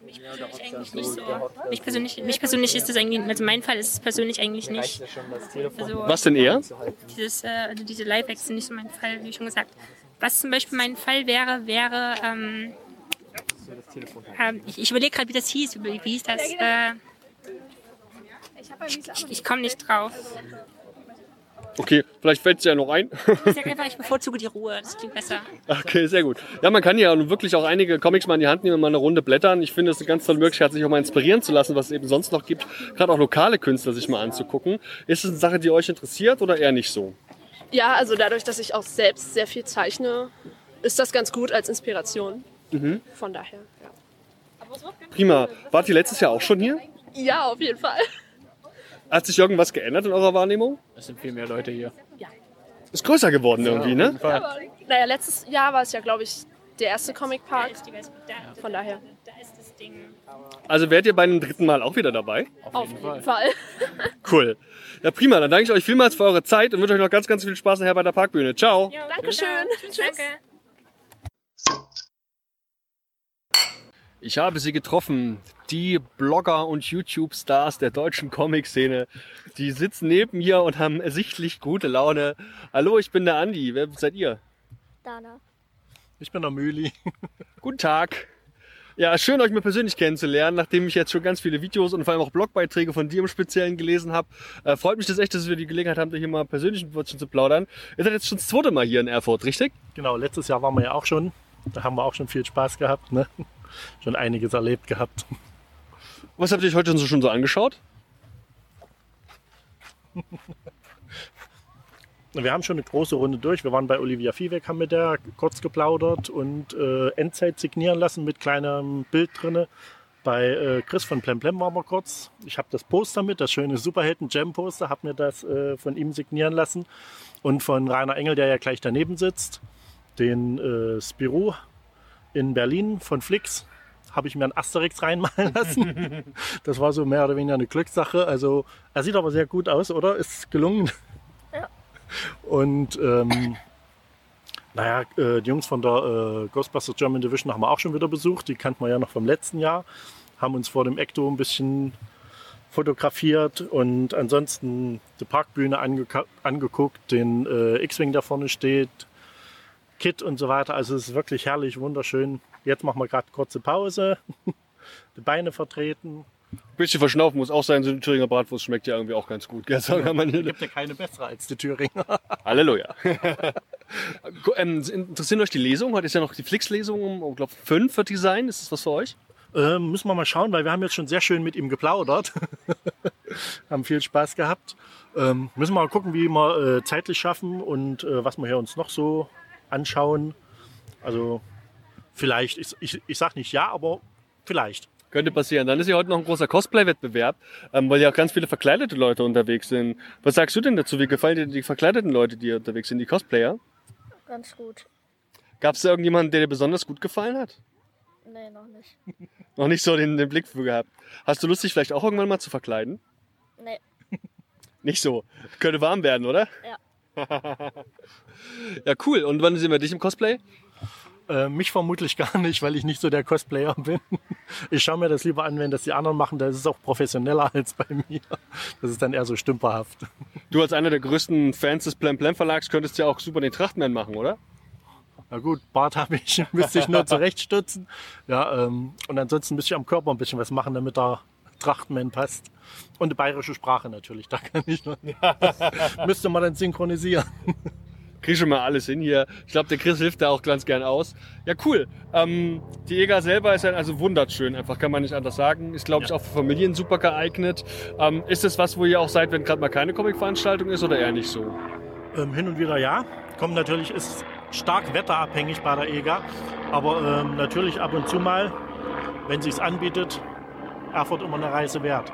Eigentlich nicht so. Mich persönlich, mich persönlich ist das eigentlich, also mein Fall ist es persönlich eigentlich nicht. Also Was denn eher? dieses, äh, also diese Live-Acts sind nicht so mein Fall, wie schon gesagt. Was zum Beispiel mein Fall wäre, wäre, ähm, ähm, ich, ich überlege gerade, wie das hieß, wie wie hieß das? Äh, ich ich komme nicht drauf. Okay, vielleicht fällt es ja noch ein. Ich sag einfach, ich bevorzuge die Ruhe, das klingt besser. Okay, sehr gut. Ja, man kann ja nun wirklich auch einige Comics mal in die Hand nehmen und mal eine Runde blättern. Ich finde es eine ganz tolle Möglichkeit, sich auch mal inspirieren zu lassen, was es eben sonst noch gibt. Gerade auch lokale Künstler sich mal anzugucken. Ist es eine Sache, die euch interessiert oder eher nicht so? Ja, also dadurch, dass ich auch selbst sehr viel zeichne, ist das ganz gut als Inspiration. Mhm. Von daher, ja. Prima. Wart ihr letztes Jahr auch schon hier? Ja, auf jeden Fall. Hat sich irgendwas geändert in eurer Wahrnehmung? Es sind viel mehr Leute hier. Ist größer geworden irgendwie, ne? Aber, naja, letztes Jahr war es ja, glaube ich, der erste Comic Park. Von daher. Da ist das Ding. Also werdet ihr bei einem dritten Mal auch wieder dabei? Auf jeden Fall. Cool. Ja, prima. Dann danke ich euch vielmals für eure Zeit und wünsche euch noch ganz, ganz viel Spaß nachher bei der Parkbühne. Ciao. Dankeschön. Tschüss. Ich habe sie getroffen, die Blogger und YouTube-Stars der deutschen Comic-Szene. Die sitzen neben mir und haben ersichtlich gute Laune. Hallo, ich bin der Andi. Wer seid ihr? Dana. Ich bin der Mühli. [laughs] Guten Tag. Ja, schön euch mal persönlich kennenzulernen, nachdem ich jetzt schon ganz viele Videos und vor allem auch Blogbeiträge von dir im Speziellen gelesen habe. Äh, freut mich das echt, dass wir die Gelegenheit haben, hier mal persönlich ein Wörtchen zu plaudern. Ihr seid jetzt schon das zweite Mal hier in Erfurt, richtig? Genau, letztes Jahr waren wir ja auch schon. Da haben wir auch schon viel Spaß gehabt. Ne? Schon einiges erlebt gehabt. Was habt ihr euch heute so- schon so angeschaut? [laughs] Wir haben schon eine große Runde durch. Wir waren bei Olivia Viehweg, haben mit der kurz geplaudert und äh, Endzeit signieren lassen mit kleinem Bild drinne. Bei äh, Chris von Plemplem waren wir kurz. Ich habe das Poster mit, das schöne Superhelden-Jam-Poster, habe mir das äh, von ihm signieren lassen. Und von Rainer Engel, der ja gleich daneben sitzt, den äh, Spirou in Berlin von Flix, habe ich mir ein Asterix reinmalen lassen. [laughs] das war so mehr oder weniger eine Glückssache. Also er sieht aber sehr gut aus, oder? Ist gelungen. Ja. Und ähm, naja, äh, die Jungs von der äh, Ghostbusters German Division haben wir auch schon wieder besucht. Die kannten wir ja noch vom letzten Jahr. Haben uns vor dem Ecto ein bisschen fotografiert und ansonsten die Parkbühne angeguckt, den äh, X-Wing, der vorne steht, Kit und so weiter. Also es ist wirklich herrlich, wunderschön. Jetzt machen wir gerade kurze Pause, [laughs] die Beine vertreten. bisschen verschnaufen muss auch sein, so eine Thüringer Bratwurst schmeckt ja irgendwie auch ganz gut. Gell? Mal. Gibt ja keine bessere als die Thüringer. [laughs] Halleluja. ähm, interessieren euch die Lesung? Heute ist ja noch die Flix-Lesung um, ich glaube, fünf wird die sein. Ist das was für euch? Ähm, müssen wir mal schauen, weil wir haben jetzt schon sehr schön mit ihm geplaudert. [laughs] haben viel Spaß gehabt. Ähm, müssen wir mal gucken, wie wir äh, zeitlich schaffen und äh, was wir hier uns noch so anschauen. Also vielleicht, ich, ich, ich sag nicht ja, aber vielleicht. Könnte passieren. Dann ist ja heute noch ein großer Cosplay-Wettbewerb, ähm, weil ja auch ganz viele verkleidete Leute unterwegs sind. Was sagst du denn dazu? Wie gefallen dir die verkleideten Leute, die hier unterwegs sind, die Cosplayer? Ganz gut. Gab es da irgendjemanden, der dir besonders gut gefallen hat? Nee, noch nicht. [laughs] Noch nicht so den, den Blick für gehabt. Hast du Lust, dich vielleicht auch irgendwann mal zu verkleiden? Nee. [laughs] Nicht so. Könnte warm werden, oder? Ja. [laughs] ja, cool. Und wann sehen wir dich im Cosplay? Äh, mich vermutlich gar nicht, weil ich nicht so der Cosplayer bin. Ich schaue mir das lieber an, wenn das die anderen machen. Das ist auch professioneller [laughs] als bei mir. Das ist dann eher so stümperhaft. Du als einer der größten Fans des Plem Plem Verlags könntest ja auch super den Trachtman machen, oder? Na gut, Bart habe ich, [laughs] müsste ich nur zurechtstutzen. Ja, ähm, und ansonsten müsste ich am Körper ein bisschen was machen, damit der Trachtman passt. Und die bayerische Sprache natürlich, da kann ich noch. [laughs] müsste man dann synchronisieren. Krieg schon mal alles hin hier. Ich glaube, der Chris hilft da auch ganz gern aus. Ja, cool. Ähm, die EGA selber ist ja also wunderschön, einfach kann man nicht anders sagen. Ist, glaube ich, auch für Familien super geeignet. Ähm, ist das was, wo ihr auch seid, wenn gerade mal keine Comic-Veranstaltung ist oder eher nicht so? Ähm, hin und wieder ja. Kommt natürlich, ist stark wetterabhängig bei der EGA. Aber ähm, natürlich ab und zu mal, wenn sich's anbietet, Erfurt immer eine Reise wert.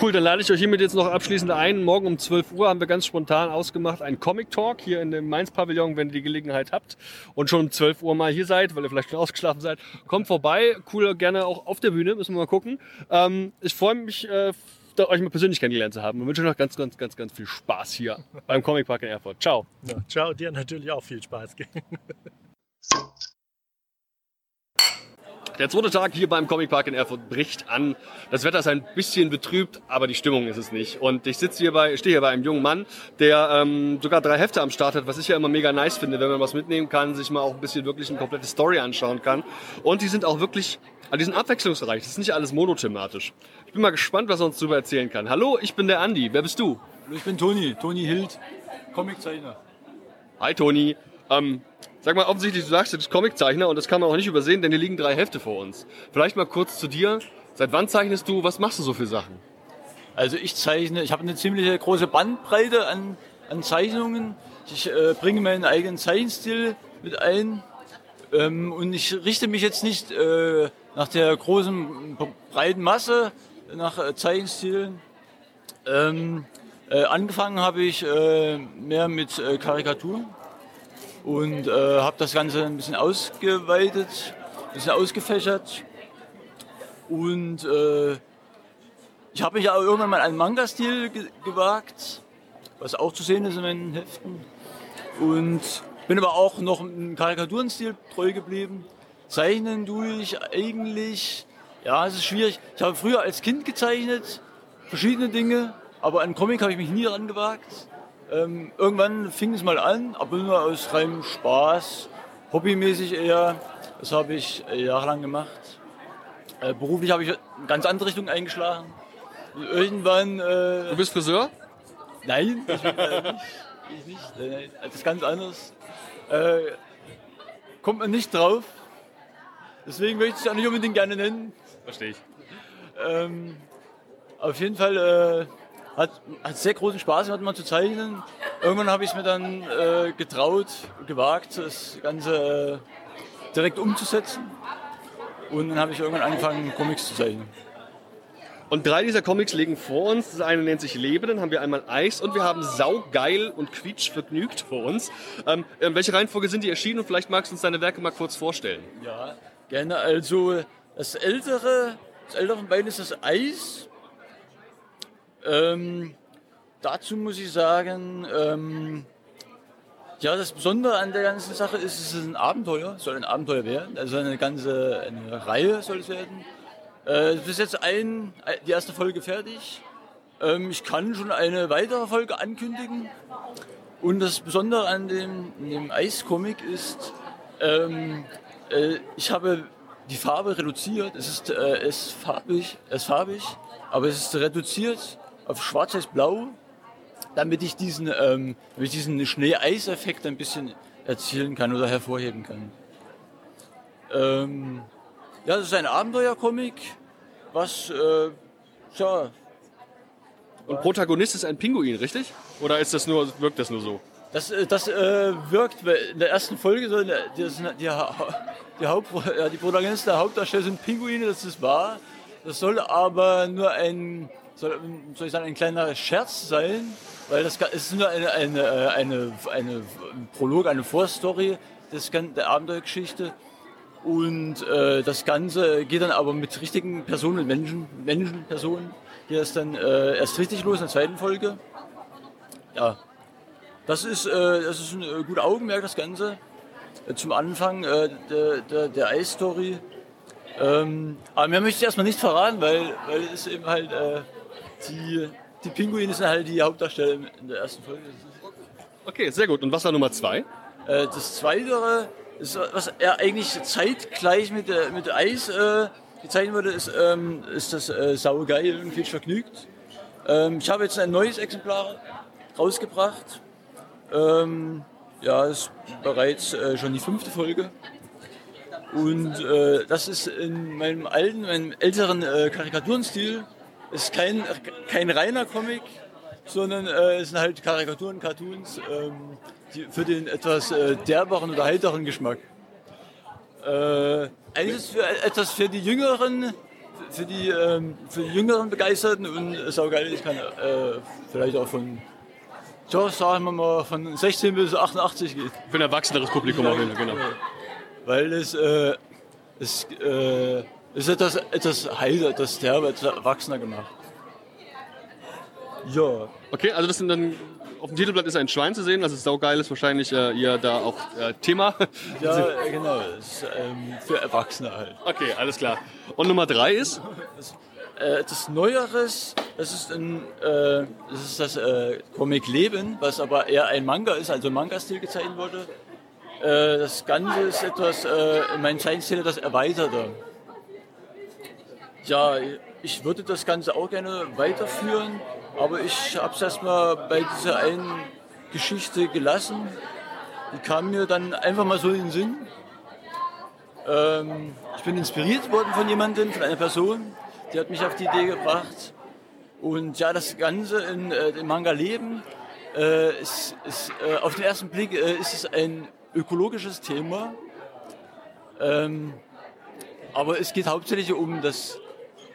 Cool, dann lade ich euch hiermit jetzt noch abschließend ein. Morgen um 12 Uhr haben wir ganz spontan ausgemacht einen Comic Talk hier in dem Mainz-Pavillon, wenn ihr die Gelegenheit habt und schon um 12 Uhr mal hier seid, weil ihr vielleicht schon ausgeschlafen seid. Kommt vorbei, cool, gerne auch auf der Bühne, müssen wir mal gucken. Ähm, ich freue mich, äh, euch mal persönlich kennengelernt zu haben und wünsche euch noch ganz, ganz, ganz, ganz viel Spaß hier beim Comic Park in Erfurt. Ciao. Ja, ciao, dir natürlich auch viel Spaß. [laughs] Der zweite Tag hier beim Comic Park in Erfurt bricht an. Das Wetter ist ein bisschen betrübt, aber die Stimmung ist es nicht. Und ich sitze hier bei, stehe hier bei einem jungen Mann, der ähm, sogar drei Hefte am Start hat, was ich ja immer mega nice finde, wenn man was mitnehmen kann, sich mal auch ein bisschen wirklich eine komplette Story anschauen kann. Und die sind auch wirklich, also die sind abwechslungsreich. Das ist nicht alles monothematisch. Ich bin mal gespannt, was er uns darüber erzählen kann. Hallo, ich bin der Andi. Wer bist du? Ich bin Toni, Toni Hild, Comiczeichner. Hi Toni. Ähm, sag mal, offensichtlich, du sagst, du bist Comiczeichner und das kann man auch nicht übersehen, denn hier liegen drei Hefte vor uns. Vielleicht mal kurz zu dir. Seit wann zeichnest du? Was machst du so für Sachen? Also ich zeichne, ich habe eine ziemlich große Bandbreite an, an Zeichnungen. Ich äh, bringe meinen eigenen Zeichenstil mit ein. Ähm, und ich richte mich jetzt nicht äh, nach der großen, breiten Masse, nach äh, Zeichenstilen. Ähm, äh, angefangen habe ich äh, mehr mit äh, Karikaturen und äh, habe das Ganze ein bisschen ausgeweitet, ein bisschen ausgefächert. Und äh, ich habe mich auch irgendwann mal einen Manga-Stil ge gewagt, was auch zu sehen ist in meinen Heften. Und bin aber auch noch im Karikaturenstil treu geblieben. Zeichnen tue ich eigentlich, ja, es ist schwierig. Ich habe früher als Kind gezeichnet, verschiedene Dinge, aber an Comic habe ich mich nie rangewagt. Ähm, irgendwann fing es mal an, aber nur aus reinem Spaß, hobbymäßig eher. Das habe ich äh, jahrelang gemacht. Äh, beruflich habe ich eine ganz andere Richtung eingeschlagen. Und irgendwann. Äh, du bist Friseur? Nein, ich bin, äh, nicht. Ich nicht. Äh, das ist ganz anders. Äh, kommt man nicht drauf. Deswegen möchte ich es auch nicht unbedingt gerne nennen. Verstehe ich. Ähm, auf jeden Fall äh, hat, hat sehr großen Spaß gemacht, mal zu zeichnen. Irgendwann habe ich es mir dann äh, getraut, gewagt, das Ganze äh, direkt umzusetzen. Und dann habe ich irgendwann angefangen, Comics zu zeichnen. Und drei dieser Comics liegen vor uns. Das eine nennt sich Leben, dann haben wir einmal Eis und wir haben Saugeil und Quietsch vergnügt vor uns. Ähm, in welcher Reihenfolge sind die erschienen und vielleicht magst du uns deine Werke mal kurz vorstellen? Ja, gerne. Also das ältere, das ältere von beiden ist das Eis. Ähm, dazu muss ich sagen, ähm, ja, das Besondere an der ganzen Sache ist, es ist ein Abenteuer, soll ein Abenteuer werden, also eine ganze eine Reihe soll es werden. Äh, bis jetzt ein, die erste Folge fertig. Ähm, ich kann schon eine weitere Folge ankündigen. Und das Besondere an dem, dem Eiscomic ist, ähm, äh, ich habe die Farbe reduziert. Es ist, äh, es ist farbig, es ist farbig, aber es ist reduziert auf schwarz-weiß-blau, damit ich diesen, ähm, damit ich diesen Schnee-Eis-Effekt ein bisschen erzielen kann oder hervorheben kann. Ähm, ja, das ist ein Abenteuercomic, was, äh, ja. Und Protagonist ist ein Pinguin, richtig? Oder ist das nur, wirkt das nur so? Das, äh, das äh, wirkt in der ersten Folge so, der, die, die, die, Haupt, ja, die Protagonisten der Hauptdarsteller sind Pinguine, das ist wahr. Das soll aber nur ein, soll, soll ich sagen, ein kleiner Scherz sein, weil das ist nur eine, eine, äh, eine, eine Prolog, eine Vorstory des, der Abenteuergeschichte. Und äh, das Ganze geht dann aber mit richtigen Personen, Menschen, Menschen, Personen, geht das dann äh, erst richtig los in der zweiten Folge. Ja, das ist, äh, das ist ein äh, gutes Augenmerk, das Ganze. Äh, zum Anfang äh, der, der, der Eis-Story. Ähm, aber mehr möchte ich erstmal nicht verraten, weil, weil es eben halt äh, die, die Pinguine sind halt die Hauptdarsteller in der ersten Folge. Okay, sehr gut. Und was war Nummer zwei? Äh, das zweite ist, was er eigentlich zeitgleich mit, äh, mit Eis äh, gezeichnet wurde, ist, ähm, ist das äh, saugeil und viel vergnügt. Ähm, ich habe jetzt ein neues Exemplar rausgebracht. Ähm, ja, ist bereits äh, schon die fünfte Folge. Und äh, das ist in meinem alten, meinem älteren äh, Karikaturenstil. Ist kein, kein reiner Comic, sondern äh, es sind halt Karikaturen, Cartoons ähm, die, für den etwas äh, derberen oder heiteren Geschmack. Äh, eigentlich ist es für, etwas für die Jüngeren, für die, ähm, für die jüngeren Begeisterten und ist auch geil, ich kann äh, vielleicht auch von, so sagen wir mal, von 16 bis 88 geht. Für ein erwachseneres Publikum auf jeden Fall, genau. Weil es, äh, es äh, ist etwas, etwas heiler, etwas derbe, etwas erwachsener gemacht. Ja. Okay, also das sind dann auf dem Titelblatt ist ein Schwein zu sehen, also saugeil ist wahrscheinlich äh, ihr da auch äh, Thema. [laughs] Ja, äh, genau, das ist, ähm, für Erwachsene halt. Okay, alles klar. Und Nummer drei ist? Das, äh, etwas Neueres, das ist, ein, äh, das, ist das äh, Comic Leben, was aber eher ein Manga ist, also Manga-Stil gezeichnet wurde. Äh, das Ganze ist etwas, in meinem Zeichenstil etwas erweiterter. Ja, ich würde das Ganze auch gerne weiterführen. Aber ich habe es erstmal bei dieser einen Geschichte gelassen. Die kam mir dann einfach mal so in den Sinn. Ähm, ich bin inspiriert worden von jemandem, von einer Person, die hat mich auf die Idee gebracht. Und ja, das Ganze in, äh, im Manga Leben äh, ist, ist äh, auf den ersten Blick äh, ist es ein ökologisches Thema. Ähm, aber es geht hauptsächlich um das,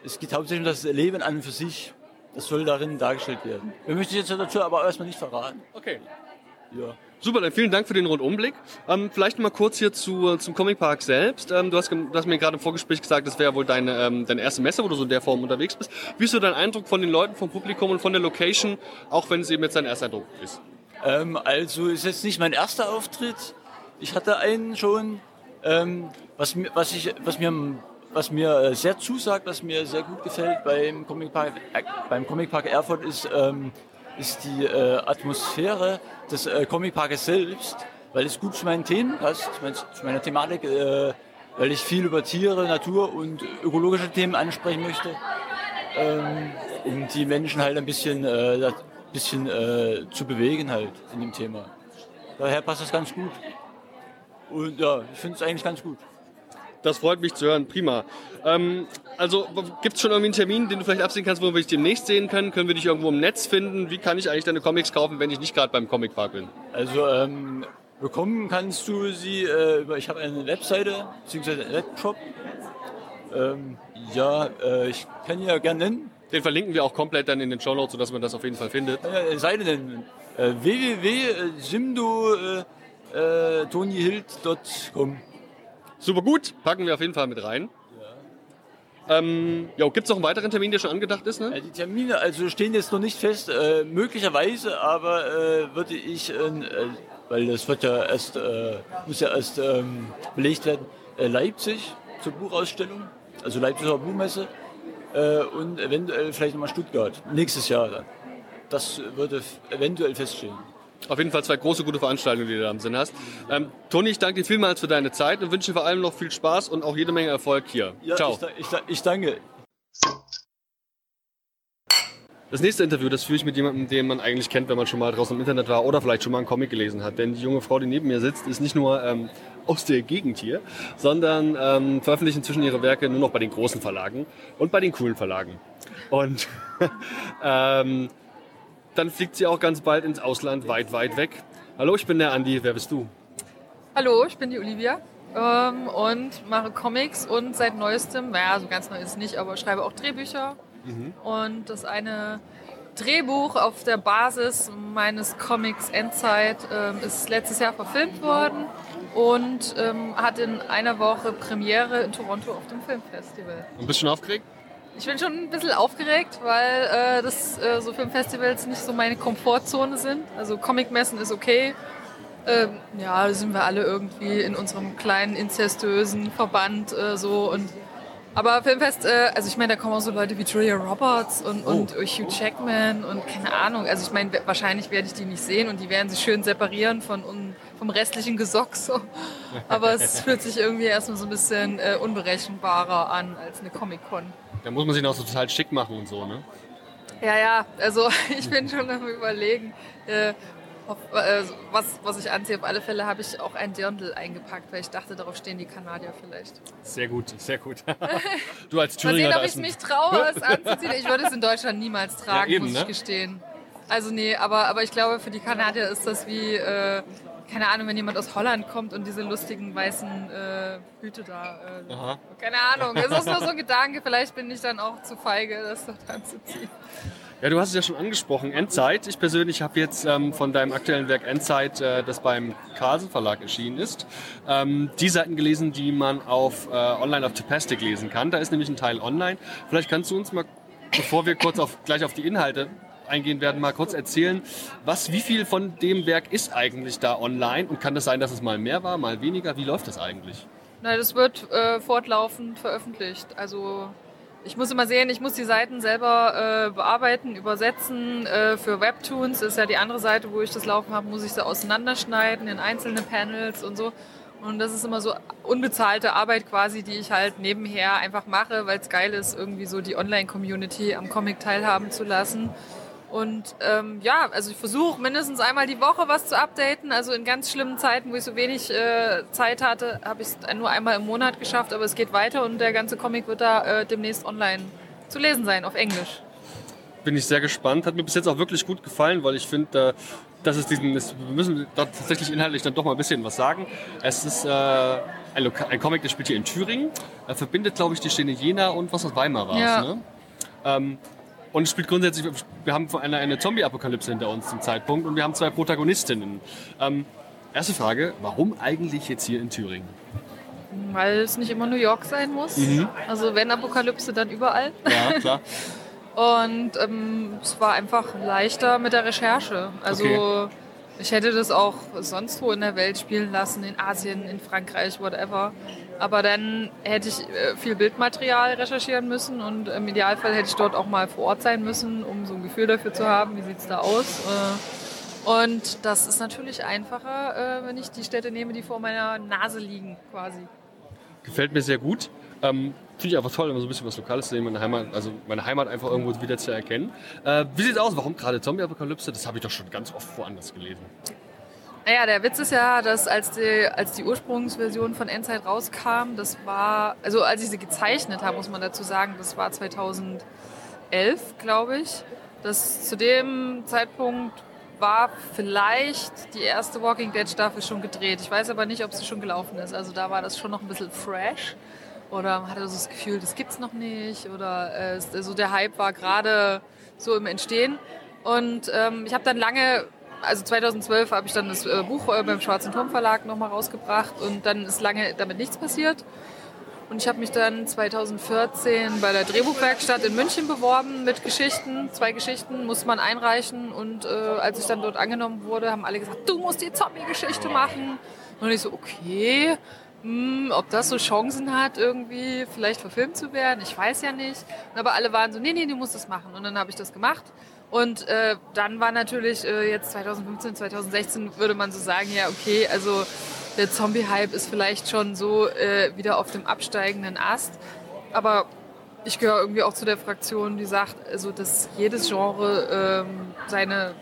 es geht hauptsächlich um das Leben an und für sich. Das soll darin dargestellt werden. Wir möchten jetzt dazu aber erstmal nicht verraten. Okay. Ja. Super, dann vielen Dank für den Rundumblick. Ähm, vielleicht mal kurz hier zu, zum Comic Park selbst. Ähm, du, hast, du hast mir gerade im Vorgespräch gesagt, das wäre wohl deine, ähm, deine erste Messe, wo du so in der Form unterwegs bist. Wie ist so dein Eindruck von den Leuten, vom Publikum und von der Location, auch wenn es eben jetzt dein erster Eindruck ist? Ähm, also ist jetzt nicht mein erster Auftritt. Ich hatte einen schon. Ähm, was, was, ich, was mir was mir äh, sehr zusagt, was mir sehr gut gefällt beim Comic Park, äh, beim Comic Park Erfurt ist, ähm, ist die äh, Atmosphäre des äh, Comic Parkes selbst, weil es gut zu meinen Themen passt, zu meiner Thematik, äh, weil ich viel über Tiere, Natur und ökologische Themen ansprechen möchte, ähm, um die Menschen halt ein bisschen, äh, bisschen äh, zu bewegen halt in dem Thema. Daher passt das ganz gut. Und ja, ich finde es eigentlich ganz gut. Das freut mich zu hören, prima. Ähm, also gibt es schon irgendwie einen Termin, den du vielleicht absehen kannst, wo wir dich demnächst sehen können? Können wir dich irgendwo im Netz finden? Wie kann ich eigentlich deine Comics kaufen, wenn ich nicht gerade beim Comic Park bin? Also ähm, bekommen kannst du sie äh, über, ich habe eine Webseite, beziehungsweise einen Webshop. Ähm, ja, äh, ich kann ja gerne nennen. Den verlinken wir auch komplett dann in den Show Notes, sodass man das auf jeden Fall findet. Äh, Seite nennen. Äh, www.simdo äh, tonyhild.com. Super gut, packen wir auf jeden Fall mit rein. Ähm, Gibt es noch einen weiteren Termin, der schon angedacht ist? Ne? Äh, Die Termine also stehen jetzt noch nicht fest, äh, möglicherweise, aber äh, würde ich, äh, äh, weil das wird ja erst, äh, muss ja erst ähm, belegt werden, Leipzig zur Buchausstellung, also Leipziger Buchmesse und eventuell vielleicht nochmal Stuttgart, nächstes Jahr dann. Das würde eventuell feststehen. Auf jeden Fall zwei große, gute Veranstaltungen, die du da im Sinn hast. Ähm, Toni, ich danke dir vielmals für deine Zeit und wünsche dir vor allem noch viel Spaß und auch jede Menge Erfolg hier. Ja, Ciao. Ich, ich, ich danke. Das nächste Interview, das führe ich mit jemandem, den man eigentlich kennt, wenn man schon mal draußen im Internet war oder vielleicht schon mal einen Comic gelesen hat. Denn die junge Frau, die neben mir sitzt, ist nicht nur ähm, aus der Gegend hier, sondern ähm, veröffentlicht inzwischen ihre Werke nur noch bei den großen Verlagen und bei den coolen Verlagen. Und [laughs] ähm, dann fliegt sie auch ganz bald ins Ausland, weit, weit weg. Hallo, ich bin der Andi. Wer bist du? Hallo, ich bin die Olivia ähm, und mache Comics und seit neuestem, naja, so ganz neu ist es nicht, aber schreibe auch Drehbücher. Und das eine Drehbuch auf der Basis meines Comics Endzeit ähm, ist letztes Jahr verfilmt worden und ähm, hat in einer Woche Premiere in Toronto auf dem Filmfestival. Und bist du schon aufgeregt? Ich bin schon ein bisschen aufgeregt, weil äh, das äh, so Filmfestivals nicht so meine Komfortzone sind. Also Comicmessen ist okay. Ähm, ja, da sind wir alle irgendwie in unserem kleinen inzestösen Verband äh, so und aber Filmfest, äh, also ich meine, da kommen auch so Leute wie Julia Roberts und, und Hugh Jackman und keine Ahnung. Also ich meine, wahrscheinlich werde ich die nicht sehen und die werden sich schön separieren von un, vom restlichen Gesock so. Aber es fühlt sich irgendwie erstmal so ein bisschen äh, unberechenbarer an als eine Comic-Con. Da muss man sich noch so total schick machen und so, ne? Ja, ja, also [laughs] ich bin schon am überlegen, äh, auf, äh, was, was ich anziehe. Auf alle Fälle habe ich auch ein Dirndl eingepackt, weil ich dachte, darauf stehen die Kanadier vielleicht. Sehr gut, sehr gut. [laughs] [laughs] du als Mal Thüringer, sehen, da ob ich mich traue, es anzuziehen. Ich würde es in Deutschland niemals tragen, Ja, eben, muss ich ne? gestehen. Also nee, aber, aber ich glaube, für die Kanadier ist das wie, äh, keine Ahnung, wenn jemand aus Holland kommt und diese lustigen weißen äh, Hüte da. Äh, keine Ahnung, es ist nur so ein Gedanke, vielleicht bin ich dann auch zu feige, das dort anzuziehen. Ja, du hast es ja schon angesprochen, Endzeit. Ich persönlich habe jetzt ähm, von deinem aktuellen Werk Endzeit, äh, das beim Carlsen Verlag erschienen ist, ähm, die Seiten gelesen, die man auf äh, online auf Tapastic lesen kann. Da ist nämlich ein Teil online. Vielleicht kannst du uns mal, bevor wir kurz auf, gleich auf die Inhalte eingehen werden, mal kurz erzählen, was, wie viel von dem Werk ist eigentlich da online und kann das sein, dass es mal mehr war, mal weniger? Wie läuft das eigentlich? Na, das wird äh, fortlaufend veröffentlicht. Also ich muss immer sehen, ich muss die Seiten selber äh, bearbeiten, übersetzen. Äh, für Webtoons ist ja die andere Seite, wo ich das laufen habe, muss ich sie auseinanderschneiden in einzelne Panels und so. Und das ist immer so unbezahlte Arbeit quasi, die ich halt nebenher einfach mache, weil es geil ist, irgendwie so die Online-Community am Comic teilhaben zu lassen. Und ähm, ja, also ich versuche mindestens einmal die Woche was zu updaten. Also in ganz schlimmen Zeiten, wo ich so wenig äh, Zeit hatte, habe ich es nur einmal im Monat geschafft. Aber es geht weiter und der ganze Comic wird da äh, demnächst online zu lesen sein, auf Englisch. bin ich sehr gespannt. Hat mir bis jetzt auch wirklich gut gefallen, weil ich finde, äh, dass es diesen, es, wir müssen da tatsächlich inhaltlich dann doch mal ein bisschen was sagen. Es ist äh, ein, Loka ein Comic, der spielt hier in Thüringen. Er verbindet, glaube ich, die Städte Jena und was aus Weimar war Ja. Ne? Ähm, und es spielt grundsätzlich, wir haben eine, eine Zombie-Apokalypse hinter uns zum Zeitpunkt und wir haben zwei Protagonistinnen. Ähm, erste Frage, warum eigentlich jetzt hier in Thüringen? Weil es nicht immer New York sein muss. Mhm. Also wenn Apokalypse, dann überall. Ja, klar. [laughs] Und ähm, es war einfach leichter mit der Recherche. Also Okay. ich hätte das auch sonst wo in der Welt spielen lassen, in Asien, in Frankreich, whatever. Aber dann hätte ich äh, viel Bildmaterial recherchieren müssen und im Idealfall hätte ich dort auch mal vor Ort sein müssen, um so ein Gefühl dafür zu haben, wie sieht es da aus. Äh, Und das ist natürlich einfacher, äh, wenn ich die Städte nehme, die vor meiner Nase liegen quasi. Gefällt mir sehr gut. Ähm, Finde ich einfach toll, immer so ein bisschen was Lokales zu sehen, meine Heimat, also meine Heimat einfach irgendwo wieder zu erkennen. Äh, wie sieht's aus? Warum gerade Zombie-Apokalypse? Das habe ich doch schon ganz oft woanders gelesen. Naja, der Witz ist ja, dass als die, als die Ursprungsversion von Endzeit rauskam, das war, also als ich sie gezeichnet habe, muss man dazu sagen, das war 2011, glaube ich. Das zu dem Zeitpunkt war vielleicht die erste Walking Dead Staffel schon gedreht. Ich weiß aber nicht, ob sie schon gelaufen ist. Also da war das schon noch ein bisschen fresh. Oder man hatte so das Gefühl, das gibt's noch nicht. Oder äh, so der Hype war gerade so im Entstehen. Und ähm, ich habe dann lange, also 2012 habe ich dann das äh, Buch äh, beim Schwarzen Turm Verlag nochmal rausgebracht und dann ist lange damit nichts passiert. Und ich habe mich dann 2014 bei der Drehbuchwerkstatt in München beworben mit Geschichten. Zwei Geschichten musste man einreichen. Und äh, als ich dann dort angenommen wurde, haben alle gesagt, du musst die Zombie-Geschichte machen. Und ich so, okay, hm, ob das so Chancen hat, irgendwie vielleicht verfilmt zu werden, ich weiß ja nicht. Aber alle waren so, nee, nee, du musst das machen. Und dann habe ich das gemacht. Und äh, dann war natürlich äh, jetzt 2015, 2016 würde man so sagen, ja, okay, also der Zombie-Hype ist vielleicht schon so äh, wieder auf dem absteigenden Ast. Aber ich gehöre irgendwie auch zu der Fraktion, die sagt, also dass jedes Genre ähm, seine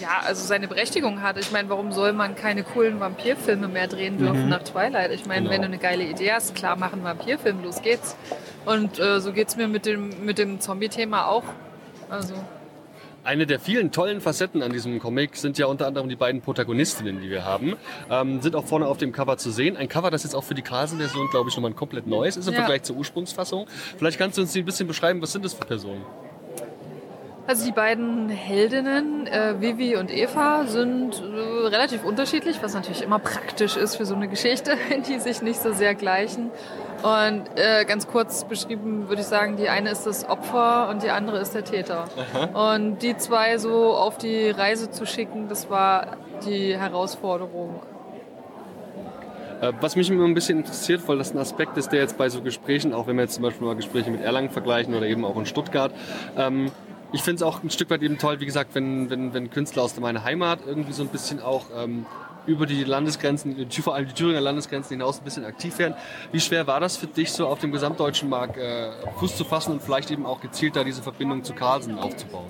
ja, also seine Berechtigung hat. Ich meine, warum soll man keine coolen Vampirfilme mehr drehen dürfen Mhm. nach Twilight? Ich meine, Genau. wenn du eine geile Idee hast, klar, machen Vampirfilm, los geht's. Und äh, so geht's mir mit dem, mit dem Zombie-Thema auch. Also, Eine der vielen tollen Facetten an diesem Comic sind ja unter anderem die beiden Protagonistinnen, die wir haben. Ähm, sind auch vorne auf dem Cover zu sehen. Ein Cover, das jetzt auch für die Carlsen-Version, glaube ich, nochmal ein komplett neues ist im Ja. Vergleich zur Ursprungsfassung. Vielleicht kannst du uns die ein bisschen beschreiben, was sind das für Personen? Also die beiden Heldinnen, äh, Vivi und Eva, sind äh, relativ unterschiedlich, was natürlich immer praktisch ist für so eine Geschichte, [laughs] die sich nicht so sehr gleichen. Und äh, ganz kurz beschrieben würde ich sagen, die eine ist das Opfer und die andere ist der Täter. Und die zwei so auf die Reise zu schicken, das war die Herausforderung. Äh, Was mich immer ein bisschen interessiert, weil das ein Aspekt ist, der jetzt bei so Gesprächen, auch wenn wir jetzt zum Beispiel mal Gespräche mit Erlangen vergleichen oder eben auch in Stuttgart, ähm, ich finde es auch ein Stück weit eben toll, wie gesagt, wenn, wenn, wenn Künstler aus meiner Heimat irgendwie so ein bisschen auch ähm, über die Landesgrenzen, vor allem die Thüringer Landesgrenzen hinaus ein bisschen aktiv werden. Wie schwer war das für dich, so auf dem gesamtdeutschen Markt äh, Fuß zu fassen und vielleicht eben auch gezielt da diese Verbindung zu Carlsen aufzubauen?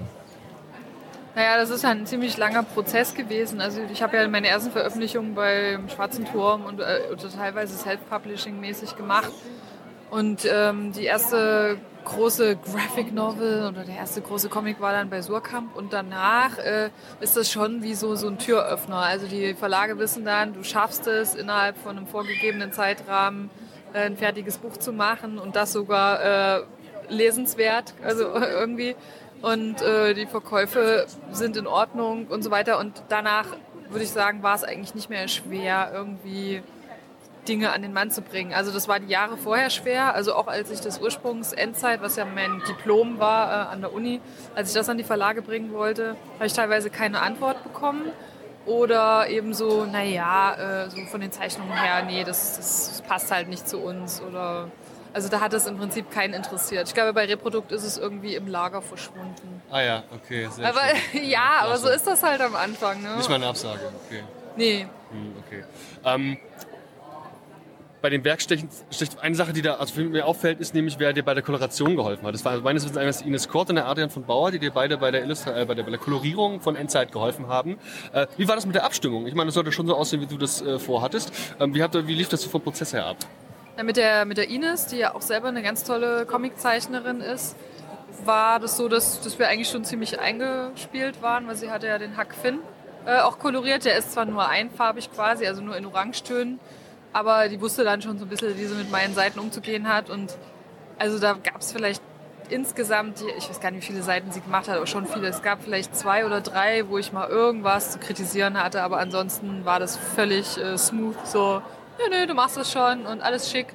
Naja, das ist ein ziemlich langer Prozess gewesen. Also ich habe ja meine ersten Veröffentlichungen beim Schwarzen Turm und äh, teilweise Self-Publishing-mäßig gemacht. Und ähm, die erste große Graphic Novel oder der erste große Comic war dann bei Surkamp und danach äh, ist das schon wie so, so ein Türöffner. Also die Verlage wissen dann, du schaffst es innerhalb von einem vorgegebenen Zeitrahmen äh, ein fertiges Buch zu machen und das sogar äh, lesenswert, also [laughs] irgendwie. Und äh, die Verkäufe sind in Ordnung und so weiter. Und danach würde ich sagen, war es eigentlich nicht mehr schwer, irgendwie Dinge an den Mann zu bringen. Also das war die Jahre vorher schwer. Also auch als ich das Ursprungs-Endzeit, was ja mein Diplom war äh, an der Uni, als ich das an die Verlage bringen wollte, habe ich teilweise keine Antwort bekommen. Oder eben so, naja, äh, so von den Zeichnungen her, nee, das, das passt halt nicht zu uns. Oder also da hat es im Prinzip keinen interessiert. Ich glaube, bei Reprodukt ist es irgendwie im Lager verschwunden. Ah ja, okay, sehr Aber schön. [laughs] ja, aber so Klasse. ist das halt am Anfang. Ne? Nicht mal eine Absage, okay. Nee. Hm, okay. Ähm, bei den Werkstechen, Stech- eine Sache, die da also mir auffällt, ist nämlich, wer dir bei der Koloration geholfen hat. Das war meines Wissens einmal Ines Kort und der Adrian von Bauer, die dir beide bei der, Illustra äh, bei der, bei der Kolorierung von Endzeit geholfen haben. Äh, wie war das mit der Abstimmung? Ich meine, das sollte schon so aussehen, wie du das äh, vorhattest. Ähm, wie, habt ihr, wie lief das so vom Prozess her ab? Ja, mit, der, mit der Ines, die ja auch selber eine ganz tolle Comiczeichnerin ist, war das so, dass, dass wir eigentlich schon ziemlich eingespielt waren, weil sie hatte ja den Huck Finn äh, auch koloriert. Der ist zwar nur einfarbig quasi, also nur in Orangetönen, aber die wusste dann schon so ein bisschen, wie sie mit meinen Seiten umzugehen hat. Und also da gab es vielleicht insgesamt, ich weiß gar nicht, wie viele Seiten sie gemacht hat, aber schon viele. Es gab vielleicht zwei oder drei, wo ich mal irgendwas zu kritisieren hatte, aber ansonsten war das völlig äh, smooth, so, nö, nö, du machst das schon und alles schick.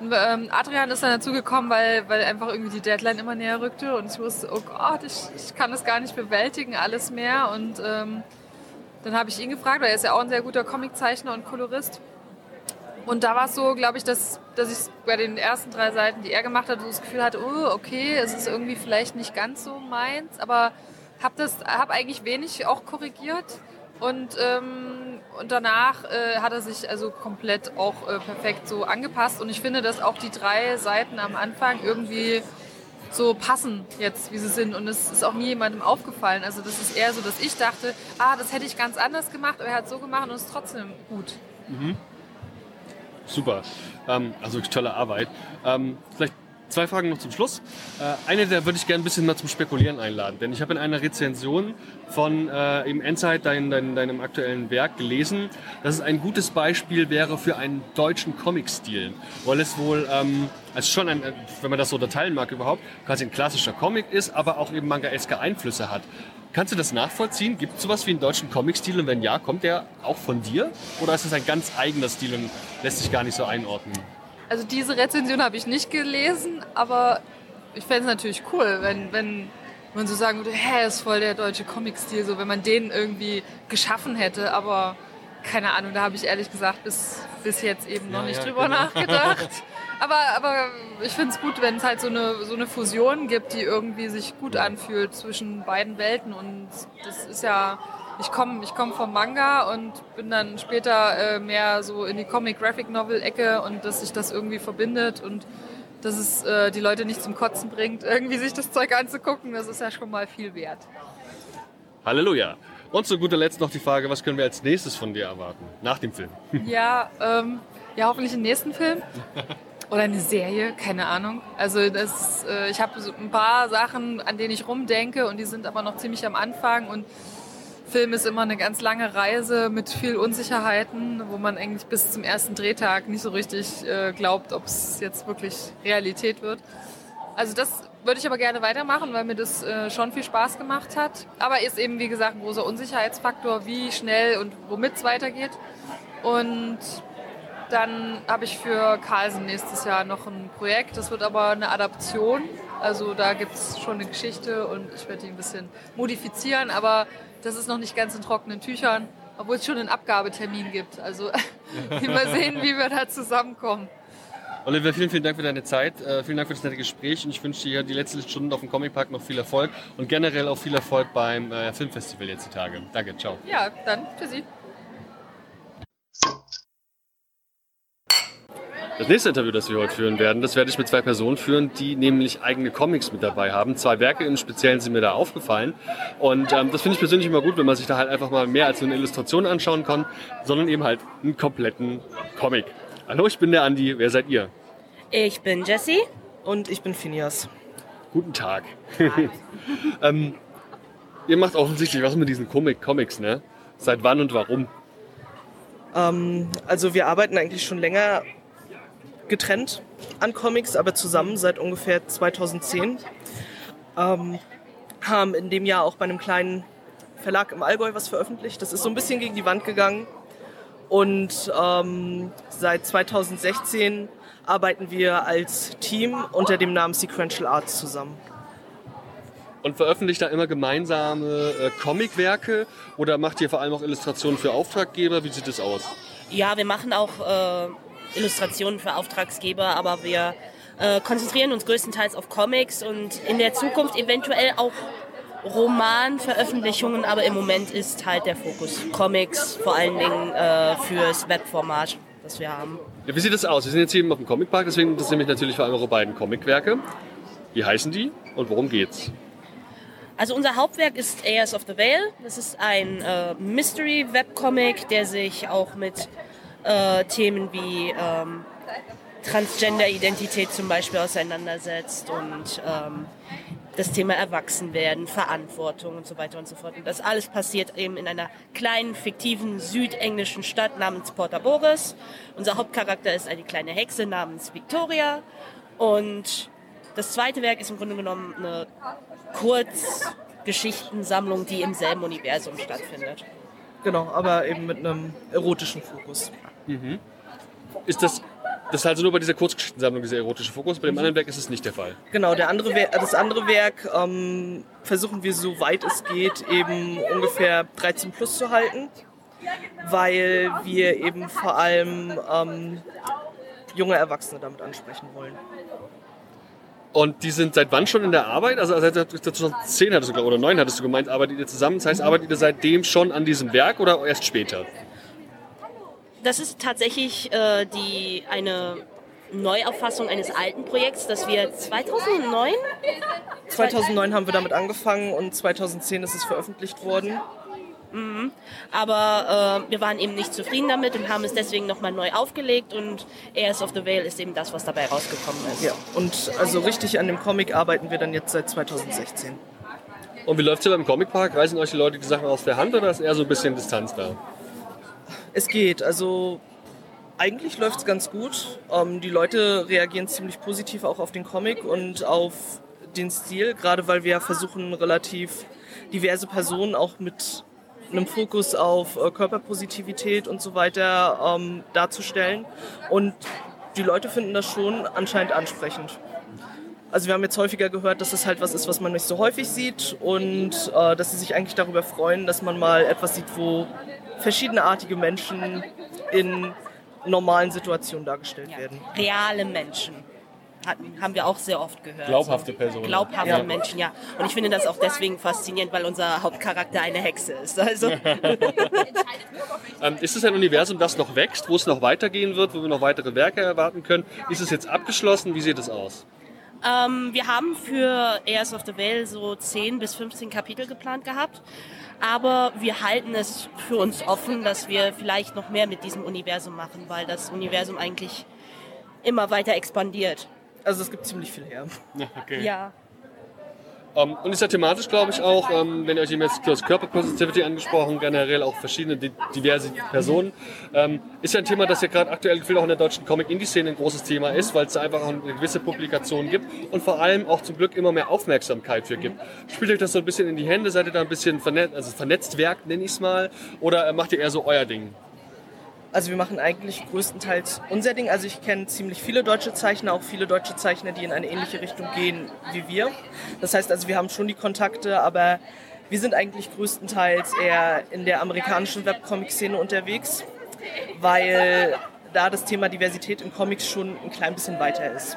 Und, ähm, Adrian ist dann dazugekommen, weil, weil einfach irgendwie die Deadline immer näher rückte und ich wusste, oh Gott, ich, ich kann das gar nicht bewältigen, alles mehr. Und ähm, dann habe ich ihn gefragt, weil er ist ja auch ein sehr guter Comiczeichner und Kolorist. Und da war es so, glaube ich, dass, dass ich bei den ersten drei Seiten, die er gemacht hat, so das Gefühl hatte, oh, okay, es ist irgendwie vielleicht nicht ganz so meins, aber habe hab eigentlich wenig auch korrigiert. Und, ähm, und danach äh, hat er sich also komplett auch äh, perfekt so angepasst. Und ich finde, dass auch die drei Seiten am Anfang irgendwie so passen jetzt, wie sie sind. Und es ist auch nie jemandem aufgefallen. Also das ist eher so, dass ich dachte, ah, das hätte ich ganz anders gemacht, aber er hat so gemacht und es ist trotzdem gut. Mhm. Super. Ähm, also tolle Arbeit. Ähm, vielleicht Zwei Fragen noch zum Schluss. Äh, eine, da würde ich gerne ein bisschen mal zum Spekulieren einladen. Denn ich habe in einer Rezension von äh, im Endzeit, dein, dein, deinem aktuellen Werk, gelesen, dass es ein gutes Beispiel wäre für einen deutschen Comic-Stil. Weil es wohl, ähm, also schon ein, äh, wenn man das so unterteilen mag überhaupt, quasi ein klassischer Comic ist, aber auch eben manga-eske Einflüsse hat. Kannst du das nachvollziehen? Gibt es sowas wie einen deutschen Comic-Stil? Und wenn ja, kommt der auch von dir? Oder ist es ein ganz eigener Stil und lässt sich gar nicht so einordnen? Also diese Rezension habe ich nicht gelesen, aber ich fände es natürlich cool, wenn, wenn man so sagen würde, hä, ist voll der deutsche Comic-Stil, so wenn man den irgendwie geschaffen hätte, aber keine Ahnung, da habe ich ehrlich gesagt bis, bis jetzt eben noch Ja, nicht ja, drüber genau. nachgedacht. [laughs] Aber, aber ich finde es gut, wenn es halt so eine, so eine Fusion gibt, die irgendwie sich gut anfühlt zwischen beiden Welten. Und das ist ja, ich komme ich komm vom Manga und bin dann später äh, mehr so in die Comic-Graphic-Novel-Ecke und dass sich das irgendwie verbindet und dass es äh, die Leute nicht zum Kotzen bringt, [laughs] irgendwie sich das Zeug anzugucken, das ist ja schon mal viel wert. Halleluja. Und zu guter Letzt noch die Frage, was können wir als nächstes von dir erwarten? Nach dem Film. [laughs] Ja, ähm, ja, hoffentlich den nächsten Film. Oder eine Serie, keine Ahnung. Also das, äh, ich habe so ein paar Sachen, an denen ich rumdenke und die sind aber noch ziemlich am Anfang und Film ist immer eine ganz lange Reise mit viel Unsicherheiten, wo man eigentlich bis zum ersten Drehtag nicht so richtig äh, glaubt, ob es jetzt wirklich Realität wird. Also das würde ich aber gerne weitermachen, weil mir das äh, schon viel Spaß gemacht hat. Aber ist eben, wie gesagt, ein großer Unsicherheitsfaktor, wie schnell und womit es weitergeht. Und dann habe ich für Carlsen nächstes Jahr noch ein Projekt. Das wird aber eine Adaption. Also da gibt es schon eine Geschichte und ich werde die ein bisschen modifizieren, aber das ist noch nicht ganz in trockenen Tüchern, obwohl es schon einen Abgabetermin gibt. Also [laughs] [laughs] mal sehen, wie wir da zusammenkommen. Oliver, vielen, vielen Dank für deine Zeit. Äh, vielen Dank für das nette Gespräch und ich wünsche dir die letzten Stunden auf dem Comic Park noch viel Erfolg und generell auch viel Erfolg beim äh, Filmfestival jetzt die Tage. Danke, ciao. Ja, dann für Sie. Das nächste Interview, das wir heute führen werden, das werde ich mit zwei Personen führen, die nämlich eigene Comics mit dabei haben. Zwei Werke im Speziellen sind mir da aufgefallen. Und ähm, das finde ich persönlich immer gut, wenn man sich da halt einfach mal mehr als nur eine Illustration anschauen kann, sondern eben halt einen kompletten Comic. Hallo, ich bin der Andi. Wer seid ihr? Ich bin Jessie. Und ich bin Phineas. Guten Tag. [laughs] ähm, ihr macht offensichtlich was mit diesen Comic Comics, ne? Seit wann und warum? Ähm, also wir arbeiten eigentlich schon länger getrennt an Comics, aber zusammen seit ungefähr 2010. Ähm, haben in dem Jahr auch bei einem kleinen Verlag im Allgäu was veröffentlicht. Das ist so ein bisschen gegen die Wand gegangen. Und ähm, seit 2016 arbeiten wir als Team unter dem Namen Sequential Arts zusammen. Und veröffentlicht da immer gemeinsame äh, Comicwerke oder macht ihr vor allem auch Illustrationen für Auftraggeber? Wie sieht es aus? Ja, wir machen auch äh, Illustrationen für Auftragsgeber, aber wir äh, konzentrieren uns größtenteils auf Comics und in der Zukunft eventuell auch Romanveröffentlichungen, aber im Moment ist halt der Fokus Comics, vor allen Dingen äh, fürs Webformat, das wir haben. Ja, wie sieht es aus? Wir sind jetzt hier eben auf dem Comic Park, deswegen interessieren mich natürlich vor allem eure beiden Comicwerke. Wie heißen die und worum geht's? Also unser Hauptwerk ist Heirs of the Veil. Das ist ein äh, Mystery-Webcomic, der sich auch mit äh, Themen wie ähm, Transgender-Identität zum Beispiel auseinandersetzt und ähm, das Thema Erwachsenwerden, Verantwortung und so weiter und so fort. Und das alles passiert eben in einer kleinen, fiktiven südenglischen Stadt namens Porta Boris. Unser Hauptcharakter ist eine kleine Hexe namens Victoria. Und das zweite Werk ist im Grunde genommen eine Kurzgeschichtensammlung, die im selben Universum stattfindet. Genau, aber eben mit einem erotischen Fokus. Mhm. Ist das, das ist also nur bei dieser Kurzgeschichtensammlung dieser erotische Fokus, bei dem Mhm. anderen Werk ist es nicht der Fall? Genau, der andere das andere Werk ähm, versuchen wir so weit es geht eben ungefähr 13 plus zu halten, weil wir eben vor allem ähm, junge Erwachsene damit ansprechen wollen. Und die sind seit wann schon in der Arbeit? Also seit 2010 hattest du, oder 9 hattest du gemeint, arbeitet ihr zusammen. Das heißt, arbeitet ihr seitdem schon an diesem Werk oder erst später? Das ist tatsächlich äh, die, eine Neuauffassung eines alten Projekts, das wir 2009? 2009 haben wir damit angefangen und 2010 ist es veröffentlicht worden. Mhm. Aber äh, wir waren eben nicht zufrieden damit und haben es deswegen nochmal neu aufgelegt und Heirs of the Veil ist eben das, was dabei rausgekommen ist. Ja, und also richtig an dem Comic arbeiten wir dann jetzt seit 2016. Und wie läuft's hier beim Comicpark? Reißen euch die Leute die Sachen aus der Hand oder ist eher so ein bisschen Distanz da? Es geht, also eigentlich läuft es ganz gut. Ähm, die Leute reagieren ziemlich positiv auch auf den Comic und auf den Stil, gerade weil wir versuchen, relativ diverse Personen auch mit einem Fokus auf äh, Körperpositivität und so weiter ähm, darzustellen. Und die Leute finden das schon anscheinend ansprechend. Also wir haben jetzt häufiger gehört, dass es halt was ist, was man nicht so häufig sieht und äh, dass sie sich eigentlich darüber freuen, dass man mal etwas sieht, wo verschiedenartige Menschen in normalen Situationen dargestellt werden. Reale Menschen. Hatten, haben wir auch sehr oft gehört. Glaubhafte Personen. Glaubhafte Ja. Menschen, ja. Und ich finde das auch deswegen faszinierend, weil unser Hauptcharakter eine Hexe ist. Also [laughs] Ähm, ist es ein Universum, das noch wächst, wo es noch weitergehen wird, wo wir noch weitere Werke erwarten können? Ist es jetzt abgeschlossen? Wie sieht es aus? Ähm, wir haben für Heirs of the Veil so 10 bis 15 Kapitel geplant gehabt. Aber wir halten es für uns offen, dass wir vielleicht noch mehr mit diesem Universum machen, weil das Universum eigentlich immer weiter expandiert. Also es gibt ziemlich viel her. [laughs] Okay. Ja. Ähm, und ist ja thematisch, glaube ich, auch, ähm, wenn ihr euch eben jetzt das Körperpositivity angesprochen, generell auch verschiedene di- diverse Personen, ähm, ist ja ein Thema, das ja gerade aktuell gefühlt auch in der deutschen Comic-Indie-Szene ein großes Thema ist, weil es da einfach auch eine gewisse Publikation gibt und vor allem auch zum Glück immer mehr Aufmerksamkeit für gibt. Spielt euch das so ein bisschen in die Hände? Seid ihr da ein bisschen vernetzt, also vernetzt Werk, nenne ich es mal, oder äh, macht ihr eher so euer Ding? Also wir machen eigentlich größtenteils unser Ding. Also ich kenne ziemlich viele deutsche Zeichner, auch viele deutsche Zeichner, die in eine ähnliche Richtung gehen wie wir. Das heißt also, wir haben schon die Kontakte, aber wir sind eigentlich größtenteils eher in der amerikanischen Webcomic-Szene unterwegs, weil da das Thema Diversität in Comics schon ein klein bisschen weiter ist.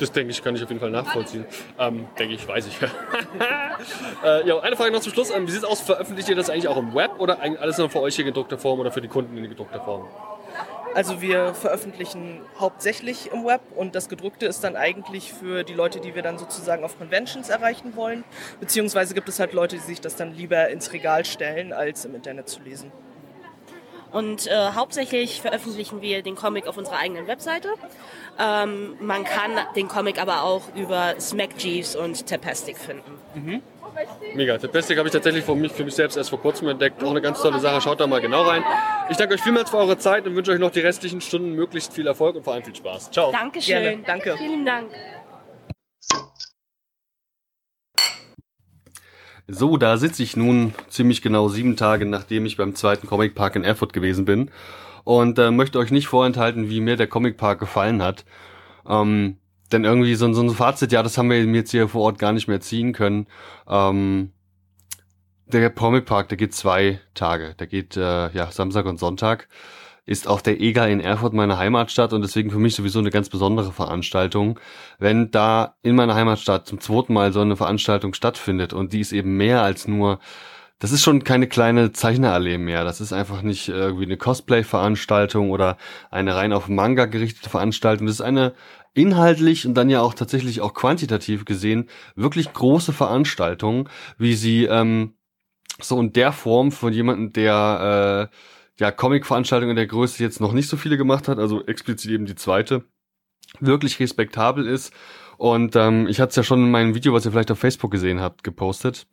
Das denke ich, kann ich auf jeden Fall nachvollziehen. Ähm, denke ich, weiß ich. [laughs] äh, ja, eine Frage noch zum Schluss. Ähm, wie sieht es aus? Veröffentlicht ihr das eigentlich auch im Web oder alles nur für euch in gedruckter Form oder für die Kunden in gedruckter Form? Also wir veröffentlichen hauptsächlich im Web und das gedruckte ist dann eigentlich für die Leute, die wir dann sozusagen auf Conventions erreichen wollen. Beziehungsweise gibt es halt Leute, die sich das dann lieber ins Regal stellen, als im Internet zu lesen. Und äh, hauptsächlich veröffentlichen wir den Comic auf unserer eigenen Webseite. Ähm, man kann den Comic aber auch über Smack Jeeves und Tapastic finden. Mhm. Mega. Tapastic habe ich tatsächlich für mich, für mich selbst erst vor kurzem entdeckt. Auch eine ganz tolle Sache. Schaut da mal genau rein. Ich danke euch vielmals für eure Zeit und wünsche euch noch die restlichen Stunden möglichst viel Erfolg und vor allem viel Spaß. Ciao. Dankeschön. Gerne. Danke. Vielen Dank. So, da sitze ich nun ziemlich genau sieben Tage, nachdem ich beim zweiten Comic Park in Erfurt gewesen bin und äh, möchte euch nicht vorenthalten, wie mir der Comic Park gefallen hat. Ähm, denn irgendwie so, so ein Fazit, ja, das haben wir jetzt hier vor Ort gar nicht mehr ziehen können. Ähm, der Comic Park, der geht zwei Tage. Der geht äh, ja Samstag und Sonntag. Ist auch der EGA in Erfurt meine Heimatstadt und deswegen für mich sowieso eine ganz besondere Veranstaltung. Wenn da in meiner Heimatstadt zum zweiten Mal so eine Veranstaltung stattfindet und die ist eben mehr als nur das ist schon keine kleine Zeichnerallee mehr. Das ist einfach nicht irgendwie eine Cosplay-Veranstaltung oder eine rein auf Manga gerichtete Veranstaltung. Das ist eine inhaltlich und dann ja auch tatsächlich auch quantitativ gesehen wirklich große Veranstaltung, wie sie ähm, so in der Form von jemandem, der äh, ja Comic-Veranstaltungen in der Größe jetzt noch nicht so viele gemacht hat, also explizit eben die zweite, wirklich respektabel ist. Und ähm, ich hatte es ja schon in meinem Video, was ihr vielleicht auf Facebook gesehen habt, gepostet.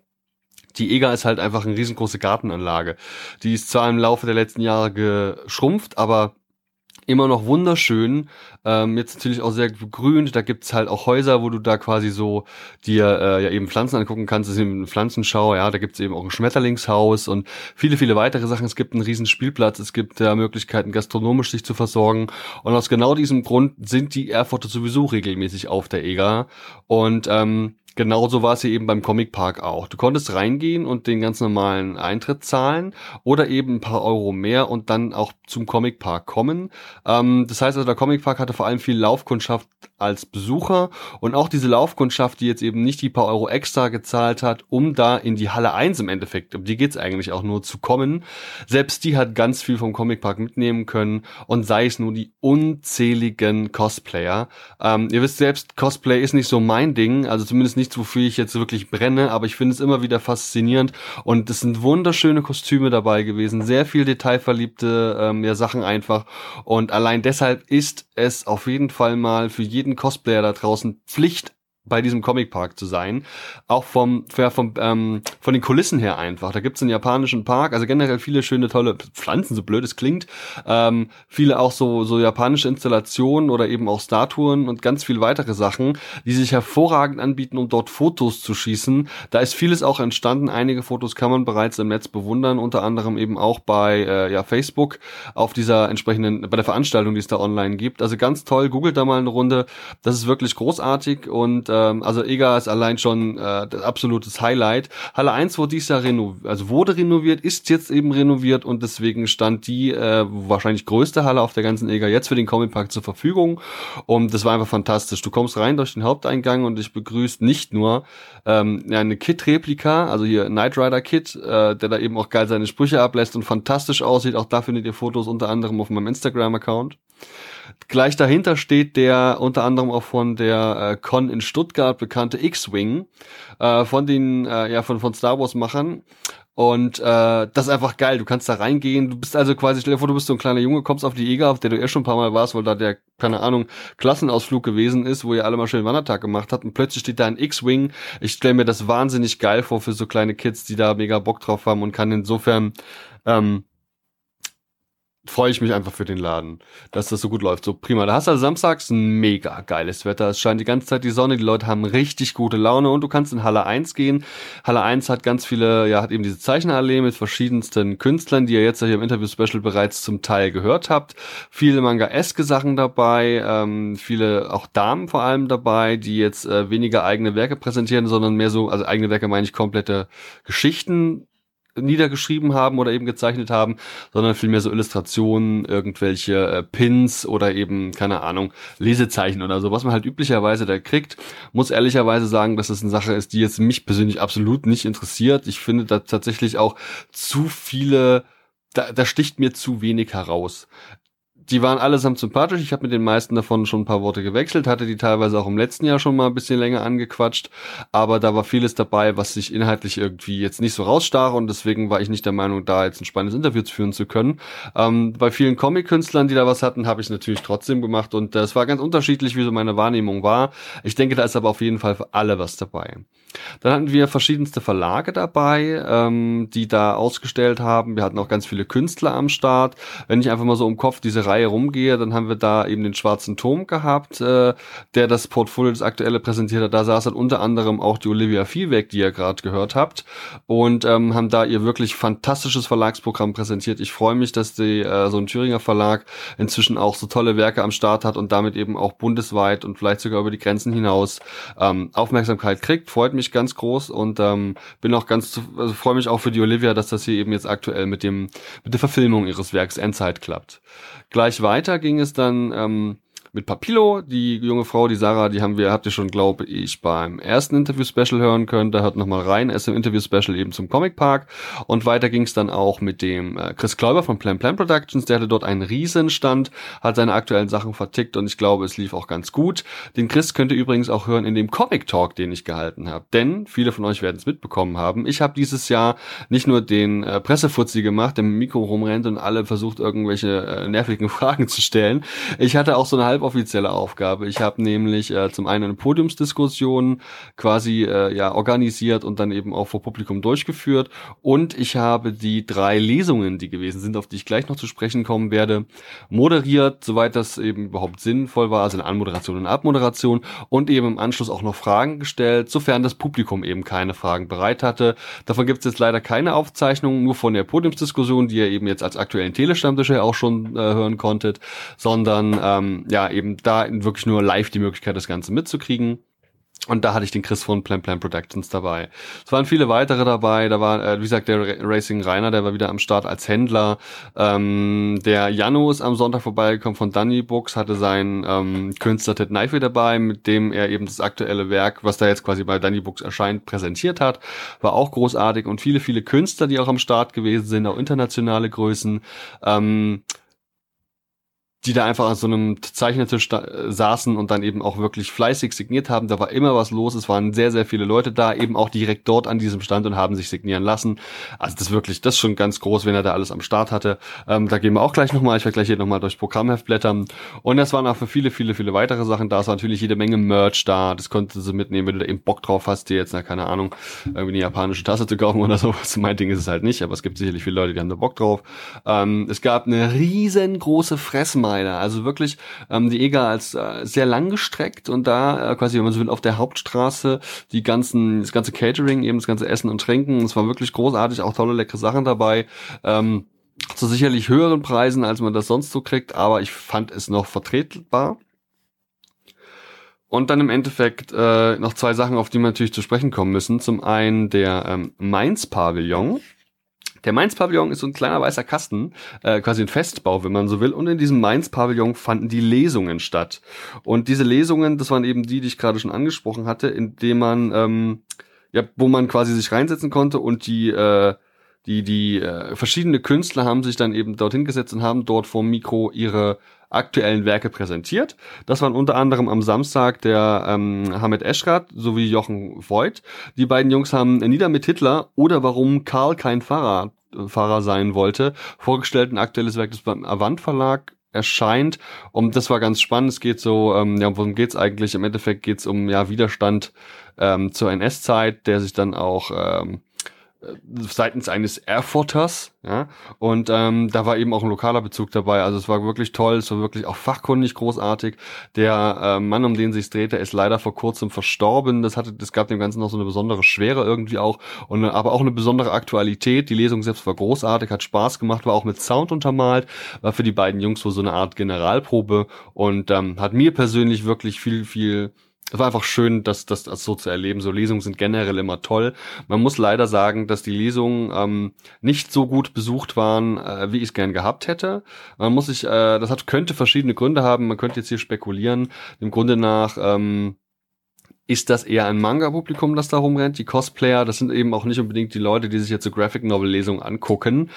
Die EGA ist halt einfach eine riesengroße Gartenanlage. Die ist zwar im Laufe der letzten Jahre geschrumpft, aber immer noch wunderschön. Ähm, jetzt natürlich auch sehr begrünt. Da gibt's halt auch Häuser, wo du da quasi so dir äh, ja eben Pflanzen angucken kannst. Das ist eben eine Pflanzenschau. Ja, da gibt's eben auch ein Schmetterlingshaus und viele, viele weitere Sachen. Es gibt einen riesen Spielplatz. Es gibt äh, Möglichkeiten, gastronomisch sich zu versorgen. Und aus genau diesem Grund sind die Erfurter sowieso regelmäßig auf der EGA. Und ähm, Genauso war es hier eben beim Comic Park auch. Du konntest reingehen und den ganz normalen Eintritt zahlen oder eben ein paar Euro mehr und dann auch zum Comic Park kommen. Ähm, das heißt also, der Comic Park hatte vor allem viel Laufkundschaft als Besucher und auch diese Laufkundschaft, die jetzt eben nicht die paar Euro extra gezahlt hat, um da in die Halle 1 im Endeffekt, um die geht's eigentlich auch nur zu kommen. Selbst die hat ganz viel vom Comic Park mitnehmen können und sei es nur die unzähligen Cosplayer. Ähm, ihr wisst selbst, Cosplay ist nicht so mein Ding, also zumindest nicht nichts, wofür ich jetzt wirklich brenne, aber ich finde es immer wieder faszinierend. Und es sind wunderschöne Kostüme dabei gewesen, sehr viel detailverliebte ähm, ja, Sachen einfach. Und allein deshalb ist es auf jeden Fall mal für jeden Cosplayer da draußen Pflicht bei diesem Comicpark zu sein. Auch vom, ja, vom ähm, von den Kulissen her einfach. Da gibt's einen japanischen Park, also generell viele schöne, tolle Pflanzen, so blöd es klingt. Ähm, viele auch so, so japanische Installationen oder eben auch Statuen und ganz viele weitere Sachen, die sich hervorragend anbieten, um dort Fotos zu schießen. Da ist vieles auch entstanden. Einige Fotos kann man bereits im Netz bewundern, unter anderem eben auch bei äh, ja, Facebook auf dieser entsprechenden, bei der Veranstaltung, die es da online gibt. Also ganz toll, googelt da mal eine Runde. Das ist wirklich großartig und ähm, also EGA ist allein schon äh, das absolutes Highlight. Halle 1 wurde dieses Jahr renoviert, also wurde renoviert, ist jetzt eben renoviert und deswegen stand die äh, wahrscheinlich größte Halle auf der ganzen EGA jetzt für den Comic Park zur Verfügung und das war einfach fantastisch. Du kommst rein durch den Haupteingang und dich begrüßt nicht nur ähm, eine Kit-Replika, also hier Knight Rider Kit, äh, der da eben auch geil seine Sprüche ablässt und fantastisch aussieht. Auch da findet ihr Fotos unter anderem auf meinem Instagram-Account. Gleich dahinter steht der unter anderem auch von der äh, Con in Stuttgart bekannte X-Wing äh, von den äh, ja von von Star Wars Machern und äh, das ist einfach geil. Du kannst da reingehen. Du bist also quasi, stell dir vor, du bist so ein kleiner Junge, kommst auf die EGA, auf der du eh schon ein paar Mal warst, weil da der, keine Ahnung, Klassenausflug gewesen ist, wo ihr alle mal schön Wandertag gemacht habt. Und plötzlich steht da ein X-Wing. Ich stelle mir das wahnsinnig geil vor für so kleine Kids, die da mega Bock drauf haben und kann insofern ähm, freue ich mich einfach für den Laden, dass das so gut läuft. So prima. Da hast du also samstags ein mega geiles Wetter. Es scheint die ganze Zeit die Sonne, die Leute haben richtig gute Laune und du kannst in Halle 1 gehen. Halle 1 hat ganz viele, ja, hat eben diese Zeichnerallee mit verschiedensten Künstlern, die ihr jetzt hier im Interview-Special bereits zum Teil gehört habt. Viele Manga-eske Sachen dabei, ähm, viele auch Damen vor allem dabei, die jetzt äh, weniger eigene Werke präsentieren, sondern mehr so, also eigene Werke meine ich komplette Geschichten niedergeschrieben haben oder eben gezeichnet haben, sondern vielmehr so Illustrationen, irgendwelche äh, Pins oder eben, keine Ahnung, Lesezeichen oder so, was man halt üblicherweise da kriegt. Muss ehrlicherweise sagen, dass das eine Sache ist, die jetzt mich persönlich absolut nicht interessiert. Ich finde da tatsächlich auch zu viele da, da sticht mir zu wenig heraus die waren allesamt sympathisch. Ich habe mit den meisten davon schon ein paar Worte gewechselt, hatte die teilweise auch im letzten Jahr schon mal ein bisschen länger angequatscht, aber da war vieles dabei, was sich inhaltlich irgendwie jetzt nicht so rausstach und deswegen war ich nicht der Meinung, da jetzt ein spannendes Interview führen zu können. Ähm, bei vielen Comic-Künstlern, die da was hatten, habe ich natürlich trotzdem gemacht und es äh, war ganz unterschiedlich, wie so meine Wahrnehmung war. Ich denke, da ist aber auf jeden Fall für alle was dabei. Dann hatten wir verschiedenste Verlage dabei, ähm, die da ausgestellt haben. Wir hatten auch ganz viele Künstler am Start. Wenn ich einfach mal so im Kopf diese Reihe rumgehe, dann haben wir da eben den Schwarzen Turm gehabt, äh, der das Portfolio das aktuelle präsentiert hat. Da saß dann unter anderem auch die Olivia Viehweg, die ihr gerade gehört habt, und ähm, haben da ihr wirklich fantastisches Verlagsprogramm präsentiert. Ich freue mich, dass die äh, so ein Thüringer Verlag inzwischen auch so tolle Werke am Start hat und damit eben auch bundesweit und vielleicht sogar über die Grenzen hinaus ähm, Aufmerksamkeit kriegt. Freut mich ganz groß und ähm, bin auch ganz, also freue mich auch für die Olivia, dass das hier eben jetzt aktuell mit dem mit der Verfilmung ihres Werks Endzeit klappt. Gleich weiter ging es dann ähm, mit Papillo. Die junge Frau, die Sarah, die haben wir, habt ihr schon, glaube ich, beim ersten Interview-Special hören können. Da hört nochmal rein. Er ist im Interview-Special eben zum Comic Park. Und weiter ging es dann auch mit dem äh, Chris Kläuber von Plan Plan Productions. Der hatte dort einen Riesenstand, hat seine aktuellen Sachen vertickt und ich glaube, es lief auch ganz gut. Den Chris könnt ihr übrigens auch hören in dem Comic Talk, den ich gehalten habe. Denn viele von euch werden es mitbekommen haben. Ich habe dieses Jahr nicht nur den äh, Pressefuzzi gemacht, der mit dem Mikro rumrennt und alle versucht, irgendwelche äh, nervigen [laughs] Fragen zu stellen. Ich hatte auch so eine halb offizielle Aufgabe. Ich habe nämlich äh, zum einen eine Podiumsdiskussion quasi äh, ja organisiert und dann eben auch vor Publikum durchgeführt und ich habe die drei Lesungen, die gewesen sind, auf die ich gleich noch zu sprechen kommen werde, moderiert, soweit das eben überhaupt sinnvoll war, also eine Anmoderation und Abmoderation und eben im Anschluss auch noch Fragen gestellt, sofern das Publikum eben keine Fragen bereit hatte. Davon gibt es jetzt leider keine Aufzeichnung, nur von der Podiumsdiskussion, die ihr eben jetzt als aktuellen Telestammtisch ja auch schon äh, hören konntet, sondern ähm, ja eben da wirklich nur live die Möglichkeit, das Ganze mitzukriegen. Und da hatte ich den Chris von Plan Plan Productions dabei. Es waren viele weitere dabei. Da war, äh, wie gesagt, der Racing Rainer, der war wieder am Start als Händler. Ähm, der Jano ist am Sonntag vorbeigekommen von Dunny Books, hatte seinen ähm, Künstler Ted Knife dabei, mit dem er eben das aktuelle Werk, was da jetzt quasi bei Dunny Books erscheint, präsentiert hat. War auch großartig und viele, viele Künstler, die auch am Start gewesen sind, auch internationale Größen. Ähm, die da einfach an so einem Zeichnertisch äh, saßen und dann eben auch wirklich fleißig signiert haben. Da war immer was los. Es waren sehr, sehr viele Leute da, eben auch direkt dort an diesem Stand und haben sich signieren lassen. Also das wirklich, das ist schon ganz groß, wenn er da alles am Start hatte. Ähm, da gehen wir auch gleich nochmal. Ich werde gleich hier nochmal durchs Programmheft blättern. Und es waren auch für viele, viele, viele weitere Sachen da. Es war natürlich jede Menge Merch da. Das konntest du mitnehmen, wenn du da eben Bock drauf hast, dir jetzt, na, keine Ahnung, irgendwie eine japanische Tasse zu kaufen oder [laughs] sowas. Mein Ding ist es halt nicht, aber es gibt sicherlich viele Leute, die haben da Bock drauf. Ähm, es gab eine riesengroße Fressmeile. Also wirklich ähm, die EGA als äh, sehr lang gestreckt und da äh, quasi, wenn man so will, auf der Hauptstraße die ganzen, das ganze Catering, eben das ganze Essen und Trinken. Es war wirklich großartig, auch tolle, leckere Sachen dabei. Ähm, zu sicherlich höheren Preisen, als man das sonst so kriegt, aber ich fand es noch vertretbar. Und dann im Endeffekt äh, noch zwei Sachen, auf die wir natürlich zu sprechen kommen müssen. Zum einen der ähm, Mainz-Pavillon. Der Mainz-Pavillon ist so ein kleiner weißer Kasten, äh, quasi ein Festbau, wenn man so will. Und in diesem Mainz-Pavillon fanden die Lesungen statt. Und diese Lesungen, das waren eben die, die ich gerade schon angesprochen hatte, indem man, ähm, ja, wo man quasi sich reinsetzen konnte und die, äh, die, die äh, verschiedene Künstler haben sich dann eben dorthin gesetzt und haben dort vor Mikro ihre aktuellen Werke präsentiert. Das waren unter anderem am Samstag der ähm, Hamed Eschrat sowie Jochen Voigt. Die beiden Jungs haben Nieder mit Hitler oder warum Karl kein Fahrer, Fahrer sein wollte, vorgestellt ein aktuelles Werk, das beim Avant Verlag erscheint. Und das war ganz spannend. Es geht so, ähm, ja, worum geht's eigentlich? Im Endeffekt geht's um ja Widerstand ähm, zur NS-Zeit, der sich dann auch ähm, seitens eines Erfurters, ja, und ähm, da war eben auch ein lokaler Bezug dabei, also es war wirklich toll, es war wirklich auch fachkundig großartig. Der äh, Mann, um den sich drehte, ist leider vor kurzem verstorben, das hatte, das gab dem Ganzen noch so eine besondere Schwere irgendwie auch, und aber auch eine besondere Aktualität, die Lesung selbst war großartig, hat Spaß gemacht, war auch mit Sound untermalt, war für die beiden Jungs so eine Art Generalprobe und ähm, hat mir persönlich wirklich viel, viel es war einfach schön, das, das, das so zu erleben. So Lesungen sind generell immer toll. Man muss leider sagen, dass die Lesungen ähm, nicht so gut besucht waren, äh, wie ich es gern gehabt hätte. Man muss sich, äh, das hat, könnte verschiedene Gründe haben. Man könnte jetzt hier spekulieren. Im Grunde nach ähm, ist das eher ein Manga-Publikum, das da rumrennt. Die Cosplayer, das sind eben auch nicht unbedingt die Leute, die sich jetzt so Graphic Novel-Lesungen angucken.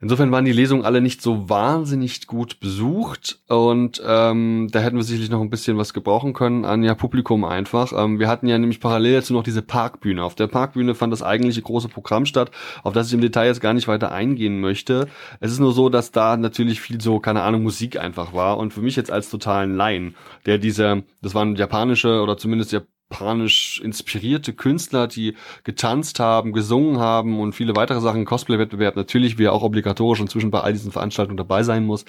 Insofern waren die Lesungen alle nicht so wahnsinnig gut besucht und ähm, da hätten wir sicherlich noch ein bisschen was gebrauchen können an ja Publikum einfach. Ähm, wir hatten ja nämlich parallel dazu noch diese Parkbühne. Auf der Parkbühne fand das eigentliche große Programm statt, auf das ich im Detail jetzt gar nicht weiter eingehen möchte. Es ist nur so, dass da natürlich viel so, keine Ahnung, Musik einfach war und für mich jetzt als totalen Laien, der diese, das waren japanische oder zumindest ja japanisch inspirierte Künstler, die getanzt haben, gesungen haben und viele weitere Sachen. Cosplay-Wettbewerb natürlich, wie er auch obligatorisch inzwischen bei all diesen Veranstaltungen dabei sein muss.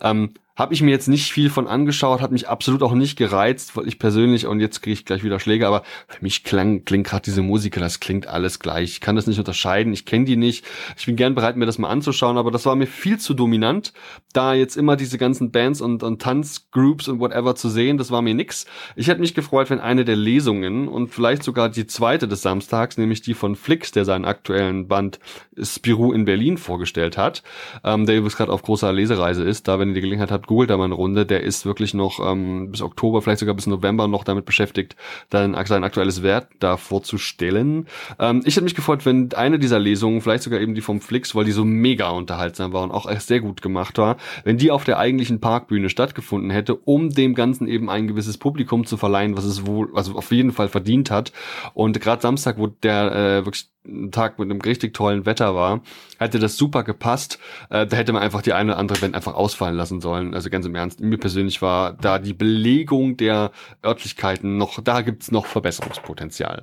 Ähm, habe ich mir jetzt nicht viel von angeschaut, hat mich absolut auch nicht gereizt, weil ich persönlich, und jetzt kriege ich gleich wieder Schläge, aber für mich klang, klingt gerade diese Musiker, das klingt alles gleich. Ich kann das nicht unterscheiden, ich kenne die nicht. Ich bin gern bereit, mir das mal anzuschauen, aber das war mir viel zu dominant, da jetzt immer diese ganzen Bands und, und Tanzgroups und whatever zu sehen, das war mir nix. Ich hätte mich gefreut, wenn eine der Lesungen und vielleicht sogar die zweite des Samstags, nämlich die von Flix, der seinen aktuellen Band Spirou in Berlin vorgestellt hat, ähm, der übrigens gerade auf großer Lesereise ist, da wenn ihr die Gelegenheit habt, googelt da mal eine Runde. Der ist wirklich noch ähm, bis Oktober, vielleicht sogar bis November noch damit beschäftigt, dann sein aktuelles Wert da vorzustellen. Ähm, ich hätte mich gefreut, wenn eine dieser Lesungen, vielleicht sogar eben die vom Flix, weil die so mega unterhaltsam war und auch echt sehr gut gemacht war, wenn die auf der eigentlichen Parkbühne stattgefunden hätte, um dem Ganzen eben ein gewisses Publikum zu verleihen, was es wohl, also auf jeden Fall verdient hat. Und gerade Samstag, wo der äh, wirklich ein Tag mit einem richtig tollen Wetter war, hätte das super gepasst. Äh, da hätte man einfach die eine oder andere Band einfach ausfallen lassen sollen. Also ganz im Ernst, mir persönlich war da die Belegung der Örtlichkeiten noch, da gibt's noch Verbesserungspotenzial.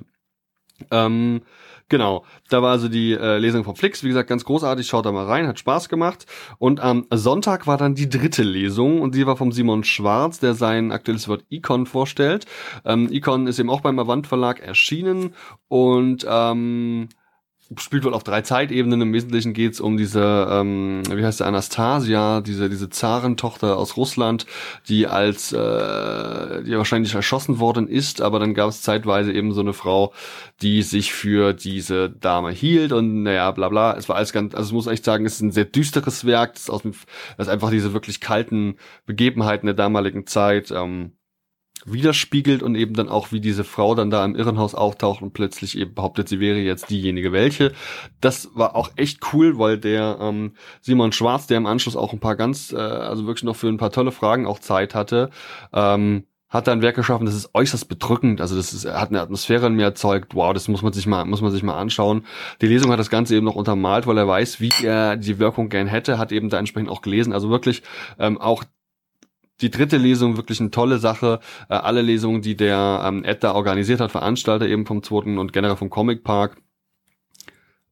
Ähm, Genau, da war also die äh, Lesung von Flix, wie gesagt, ganz großartig, schaut da mal rein, hat Spaß gemacht. Und am Sonntag war dann die dritte Lesung. Und die war vom Simon Schwarz, der sein aktuelles Wort Icon vorstellt. Ähm, Icon ist eben auch beim Avant Verlag erschienen. Und ähm, spielt wohl auf drei Zeitebenen. Im Wesentlichen geht's um diese, ähm, wie heißt sie, Anastasia, diese, diese Zarentochter aus Russland, die als, äh, die wahrscheinlich erschossen worden ist, aber dann gab es zeitweise eben so eine Frau, die sich für diese Dame hielt und naja, bla bla. Es war alles ganz, also ich muss echt sagen, es ist ein sehr düsteres Werk, das, aus dem, das einfach diese wirklich kalten Begebenheiten der damaligen Zeit ähm, widerspiegelt und eben dann auch, wie diese Frau dann da im Irrenhaus auftaucht und plötzlich eben behauptet, sie wäre jetzt diejenige welche. Das war auch echt cool, weil der ähm, Simon Schwarz, der im Anschluss auch ein paar ganz, äh, also wirklich noch für ein paar tolle Fragen auch Zeit hatte, ähm, hat da ein Werk geschaffen, das ist äußerst bedrückend. Also das ist, hat eine Atmosphäre in mir erzeugt. Wow, das muss man sich mal, muss man sich mal anschauen. Die Lesung hat das Ganze eben noch untermalt, weil er weiß, wie er die Wirkung gern hätte, hat eben da entsprechend auch gelesen. Also wirklich ähm, auch die dritte Lesung wirklich eine tolle Sache. Äh, alle Lesungen, die der ähm, Ed da organisiert hat, Veranstalter eben vom zweiten und generell vom Comic Park,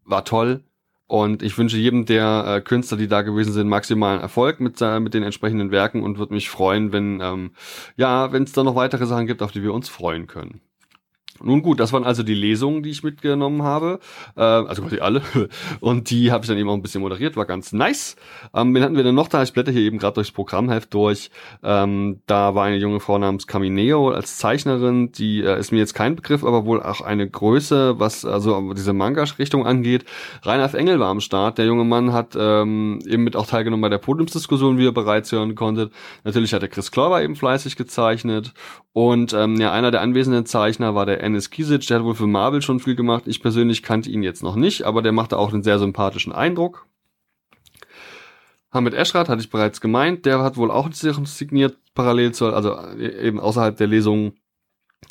war toll. Und ich wünsche jedem der äh, Künstler, die da gewesen sind, maximalen Erfolg mit, äh, mit den entsprechenden Werken und würde mich freuen, wenn ähm, ja, wenn es da noch weitere Sachen gibt, auf die wir uns freuen können. Nun gut, das waren also die Lesungen, die ich mitgenommen habe. Äh, also quasi alle. [laughs] Und die habe ich dann eben auch ein bisschen moderiert, war ganz nice. Ähm, wen hatten wir denn noch da? Ich blätter hier eben gerade durchs Programmheft durch. Ähm, da war eine junge Frau namens Camineo als Zeichnerin, die äh, ist mir jetzt kein Begriff, aber wohl auch eine Größe, was also diese Manga-Richtung angeht. Reinhard Engel war am Start. Der junge Mann hat ähm, eben mit auch teilgenommen bei der Podiumsdiskussion, wie ihr bereits hören konntet. Natürlich hat der Chris Kläuber eben fleißig gezeichnet. Und ähm, ja, einer der anwesenden Zeichner war der Ennis Kisic, der hat wohl für Marvel schon viel gemacht. Ich persönlich kannte ihn jetzt noch nicht, aber der machte auch einen sehr sympathischen Eindruck. Hamid Eschrat hatte ich bereits gemeint, der hat wohl auch signiert parallel zur, also eben außerhalb der Lesung.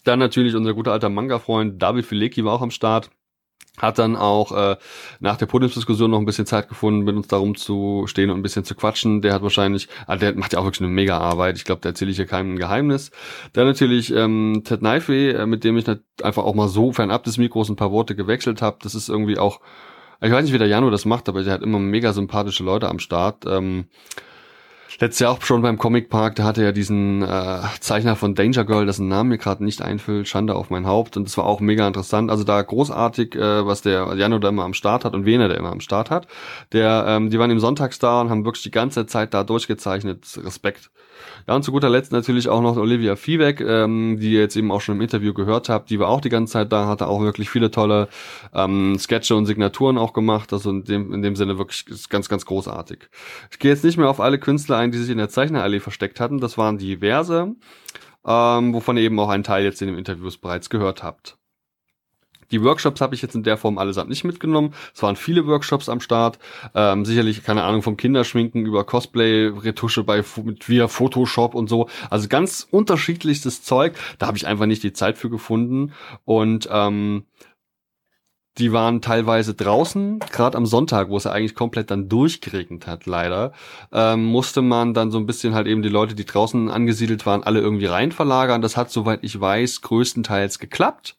Dann natürlich unser guter alter Manga-Freund David Fileki war auch am Start hat dann auch äh, nach der Podiumsdiskussion noch ein bisschen Zeit gefunden, mit uns darum zu stehen und ein bisschen zu quatschen. Der hat wahrscheinlich, ah, der macht ja auch wirklich eine mega Arbeit. Ich glaube, da erzähle ich hier keinem Geheimnis. Dann natürlich ähm, Ted Neife, äh, mit dem ich einfach auch mal so fernab des Mikros ein paar Worte gewechselt habe. Das ist irgendwie auch, ich weiß nicht, wie der Jano das macht, aber der hat immer mega sympathische Leute am Start. Ähm, letztes Jahr auch schon beim Comic Park, da hatte er diesen äh, Zeichner von Danger Girl, dessen Namen mir gerade nicht einfüllt, Schande auf mein Haupt. Und das war auch mega interessant. Also da großartig, äh, was der Jano da immer am Start hat und wen er da immer am Start hat. Der, ähm, die waren im Sonntags da und haben wirklich die ganze Zeit da durchgezeichnet. Respekt. Ja, und zu guter Letzt natürlich auch noch Olivia Viehweg, ähm, die ihr jetzt eben auch schon im Interview gehört habt. Die war auch die ganze Zeit da, hatte auch wirklich viele tolle ähm, Sketche und Signaturen auch gemacht. Also in dem, in dem Sinne wirklich ganz, ganz großartig. Ich gehe jetzt nicht mehr auf alle Künstler ein, die sich in der Zeichnerallee versteckt hatten. Das waren diverse, ähm, wovon ihr eben auch einen Teil jetzt in den Interviews bereits gehört habt. Die Workshops habe ich jetzt in der Form allesamt nicht mitgenommen. Es waren viele Workshops am Start. Ähm, sicherlich, keine Ahnung, vom Kinderschminken über Cosplay, Retusche bei mit via Photoshop und so. Also ganz unterschiedlichstes Zeug. Da habe ich einfach nicht die Zeit für gefunden. Und ähm, die waren teilweise draußen, gerade am Sonntag, wo es ja eigentlich komplett dann durchgeregnet hat, leider, ähm, musste man dann so ein bisschen halt eben die Leute, die draußen angesiedelt waren, alle irgendwie rein verlagern. Das hat, soweit ich weiß, größtenteils geklappt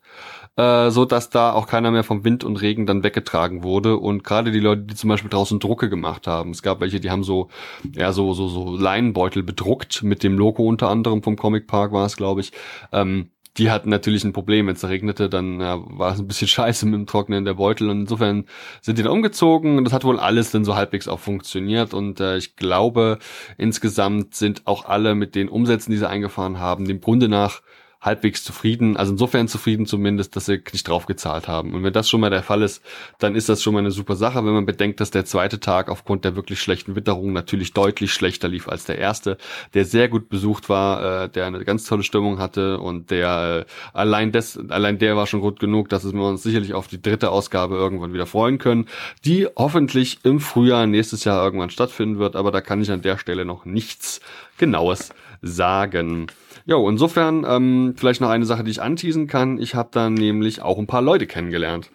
äh, so dass da auch keiner mehr vom Wind und Regen dann weggetragen wurde. Und gerade die Leute, die zum Beispiel draußen Drucke gemacht haben, es gab welche, die haben so ja so so so Leinenbeutel bedruckt. Mit dem Logo unter anderem vom Comic Park war es, glaube ich. Ähm, die hatten natürlich ein Problem, wenn es regnete, dann ja, war es ein bisschen [laughs] scheiße mit dem Trocknen der Beutel. Und insofern sind die dann umgezogen. Und das hat wohl alles dann so halbwegs auch funktioniert. Und äh, ich glaube insgesamt sind auch alle mit den Umsätzen, die sie eingefahren haben, dem Grunde nach halbwegs zufrieden, also insofern zufrieden zumindest, dass sie nicht draufgezahlt haben. Und wenn das schon mal der Fall ist, dann ist das schon mal eine super Sache, wenn man bedenkt, dass der zweite Tag aufgrund der wirklich schlechten Witterung natürlich deutlich schlechter lief als der erste, der sehr gut besucht war, äh, der eine ganz tolle Stimmung hatte und der äh, allein des, allein der war schon gut genug, dass wir uns sicherlich auf die dritte Ausgabe irgendwann wieder freuen können, die hoffentlich im Frühjahr nächstes Jahr irgendwann stattfinden wird, aber da kann ich an der Stelle noch nichts Genaues sagen. Jo, insofern ähm, vielleicht noch eine Sache, die ich anteasen kann. Ich habe dann nämlich auch ein paar Leute kennengelernt.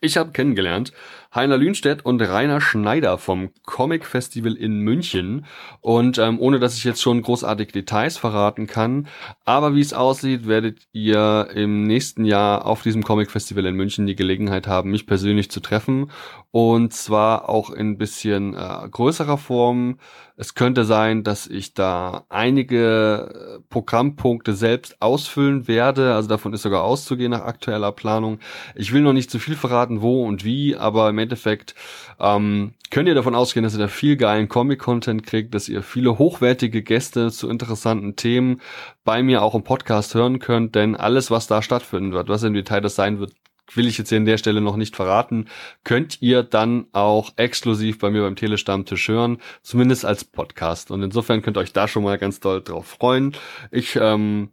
Ich habe kennengelernt Heiner Lühnstedt und Rainer Schneider vom Comic Festival in München. Und ähm, ohne dass ich jetzt schon großartig Details verraten kann, aber wie es aussieht, werdet ihr im nächsten Jahr auf diesem Comic Festival in München die Gelegenheit haben, mich persönlich zu treffen. Und zwar auch in bisschen äh, größerer Form. Es könnte sein, dass ich da einige äh, Programmpunkte selbst ausfüllen werde. Also davon ist sogar auszugehen nach aktueller Planung. Ich will noch nicht zu viel verraten, wo und wie, aber im Endeffekt ähm, könnt ihr davon ausgehen, dass ihr da viel geilen Comic-Content kriegt, dass ihr viele hochwertige Gäste zu interessanten Themen bei mir auch im Podcast hören könnt, denn alles, was da stattfinden wird, was im Detail das sein wird, will ich jetzt hier an der Stelle noch nicht verraten, könnt ihr dann auch exklusiv bei mir beim Telestammtisch hören, zumindest als Podcast. Und insofern könnt ihr euch da schon mal ganz doll drauf freuen. Ich ähm,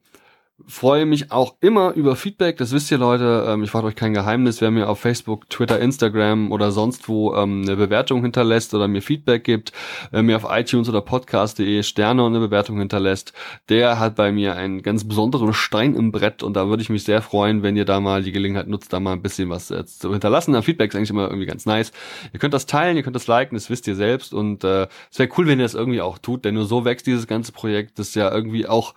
Freue mich auch immer über Feedback, das wisst ihr Leute. Ähm, ich verrate euch kein Geheimnis, wer mir auf Facebook, Twitter, Instagram oder sonst wo ähm, eine Bewertung hinterlässt oder mir Feedback gibt, wer mir auf iTunes oder podcast.de Sterne und eine Bewertung hinterlässt, der hat bei mir einen ganz besonderen Stein im Brett und da würde ich mich sehr freuen, wenn ihr da mal die Gelegenheit nutzt, da mal ein bisschen was äh, zu hinterlassen. Feedback ist eigentlich immer irgendwie ganz nice. Ihr könnt das teilen, ihr könnt das liken, das wisst ihr selbst und äh, es wäre cool, wenn ihr das irgendwie auch tut, denn nur so wächst dieses ganze Projekt. Das ist ja irgendwie auch,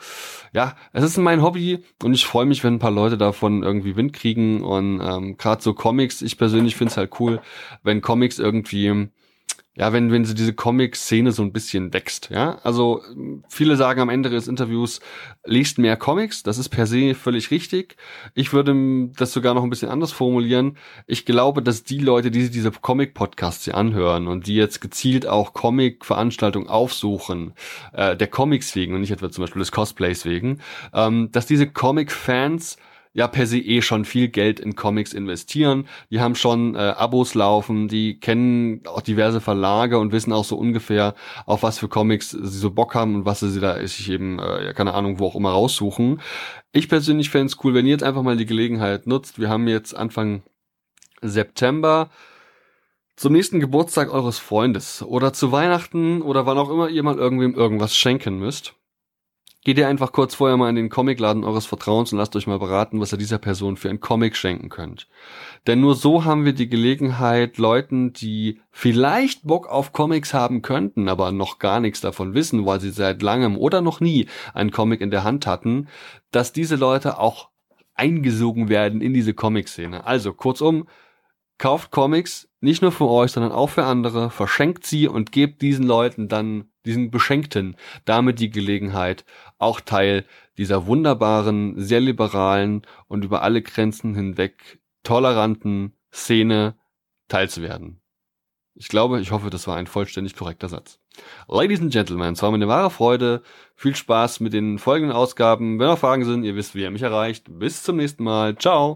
ja, es ist mein Hobby Hobby und ich freue mich, wenn ein paar Leute davon irgendwie Wind kriegen und ähm, gerade so Comics, ich persönlich finde es halt cool, wenn Comics irgendwie ja, wenn, wenn sie diese Comic-Szene so ein bisschen wächst, ja. Also, viele sagen am Ende des Interviews, liest mehr Comics, das ist per se völlig richtig. Ich würde das sogar noch ein bisschen anders formulieren. Ich glaube, dass die Leute, die sich diese Comic-Podcasts hier anhören und die jetzt gezielt auch Comic-Veranstaltungen aufsuchen, äh, der Comics wegen und nicht etwa zum Beispiel des Cosplays wegen, ähm, dass diese Comic-Fans ja per se eh schon viel Geld in Comics investieren. Die haben schon äh, Abos laufen, die kennen auch diverse Verlage und wissen auch so ungefähr, auf was für Comics sie so Bock haben und was sie da sich eben, äh, ja, keine Ahnung, wo auch immer raussuchen. Ich persönlich fände es cool, wenn ihr jetzt einfach mal die Gelegenheit nutzt. Wir haben jetzt Anfang September zum nächsten Geburtstag eures Freundes oder zu Weihnachten oder wann auch immer ihr mal irgendwem irgendwas schenken müsst Geht ihr einfach kurz vorher mal in den Comicladen eures Vertrauens und lasst euch mal beraten, was ihr dieser Person für ein Comic schenken könnt. Denn nur so haben wir die Gelegenheit, Leuten, die vielleicht Bock auf Comics haben könnten, aber noch gar nichts davon wissen, weil sie seit langem oder noch nie einen Comic in der Hand hatten, dass diese Leute auch eingesogen werden in diese Comic-Szene. Also kurzum, kauft Comics nicht nur für euch, sondern auch für andere, verschenkt sie und gebt diesen Leuten dann diesen Beschenkten damit die Gelegenheit, auch Teil dieser wunderbaren, sehr liberalen und über alle Grenzen hinweg toleranten Szene teilzuwerden. Ich glaube, ich hoffe, das war ein vollständig korrekter Satz. Ladies and Gentlemen, es war mir eine wahre Freude. Viel Spaß mit den folgenden Ausgaben. Wenn noch Fragen sind, ihr wisst, wie ihr mich erreicht. Bis zum nächsten Mal. Ciao.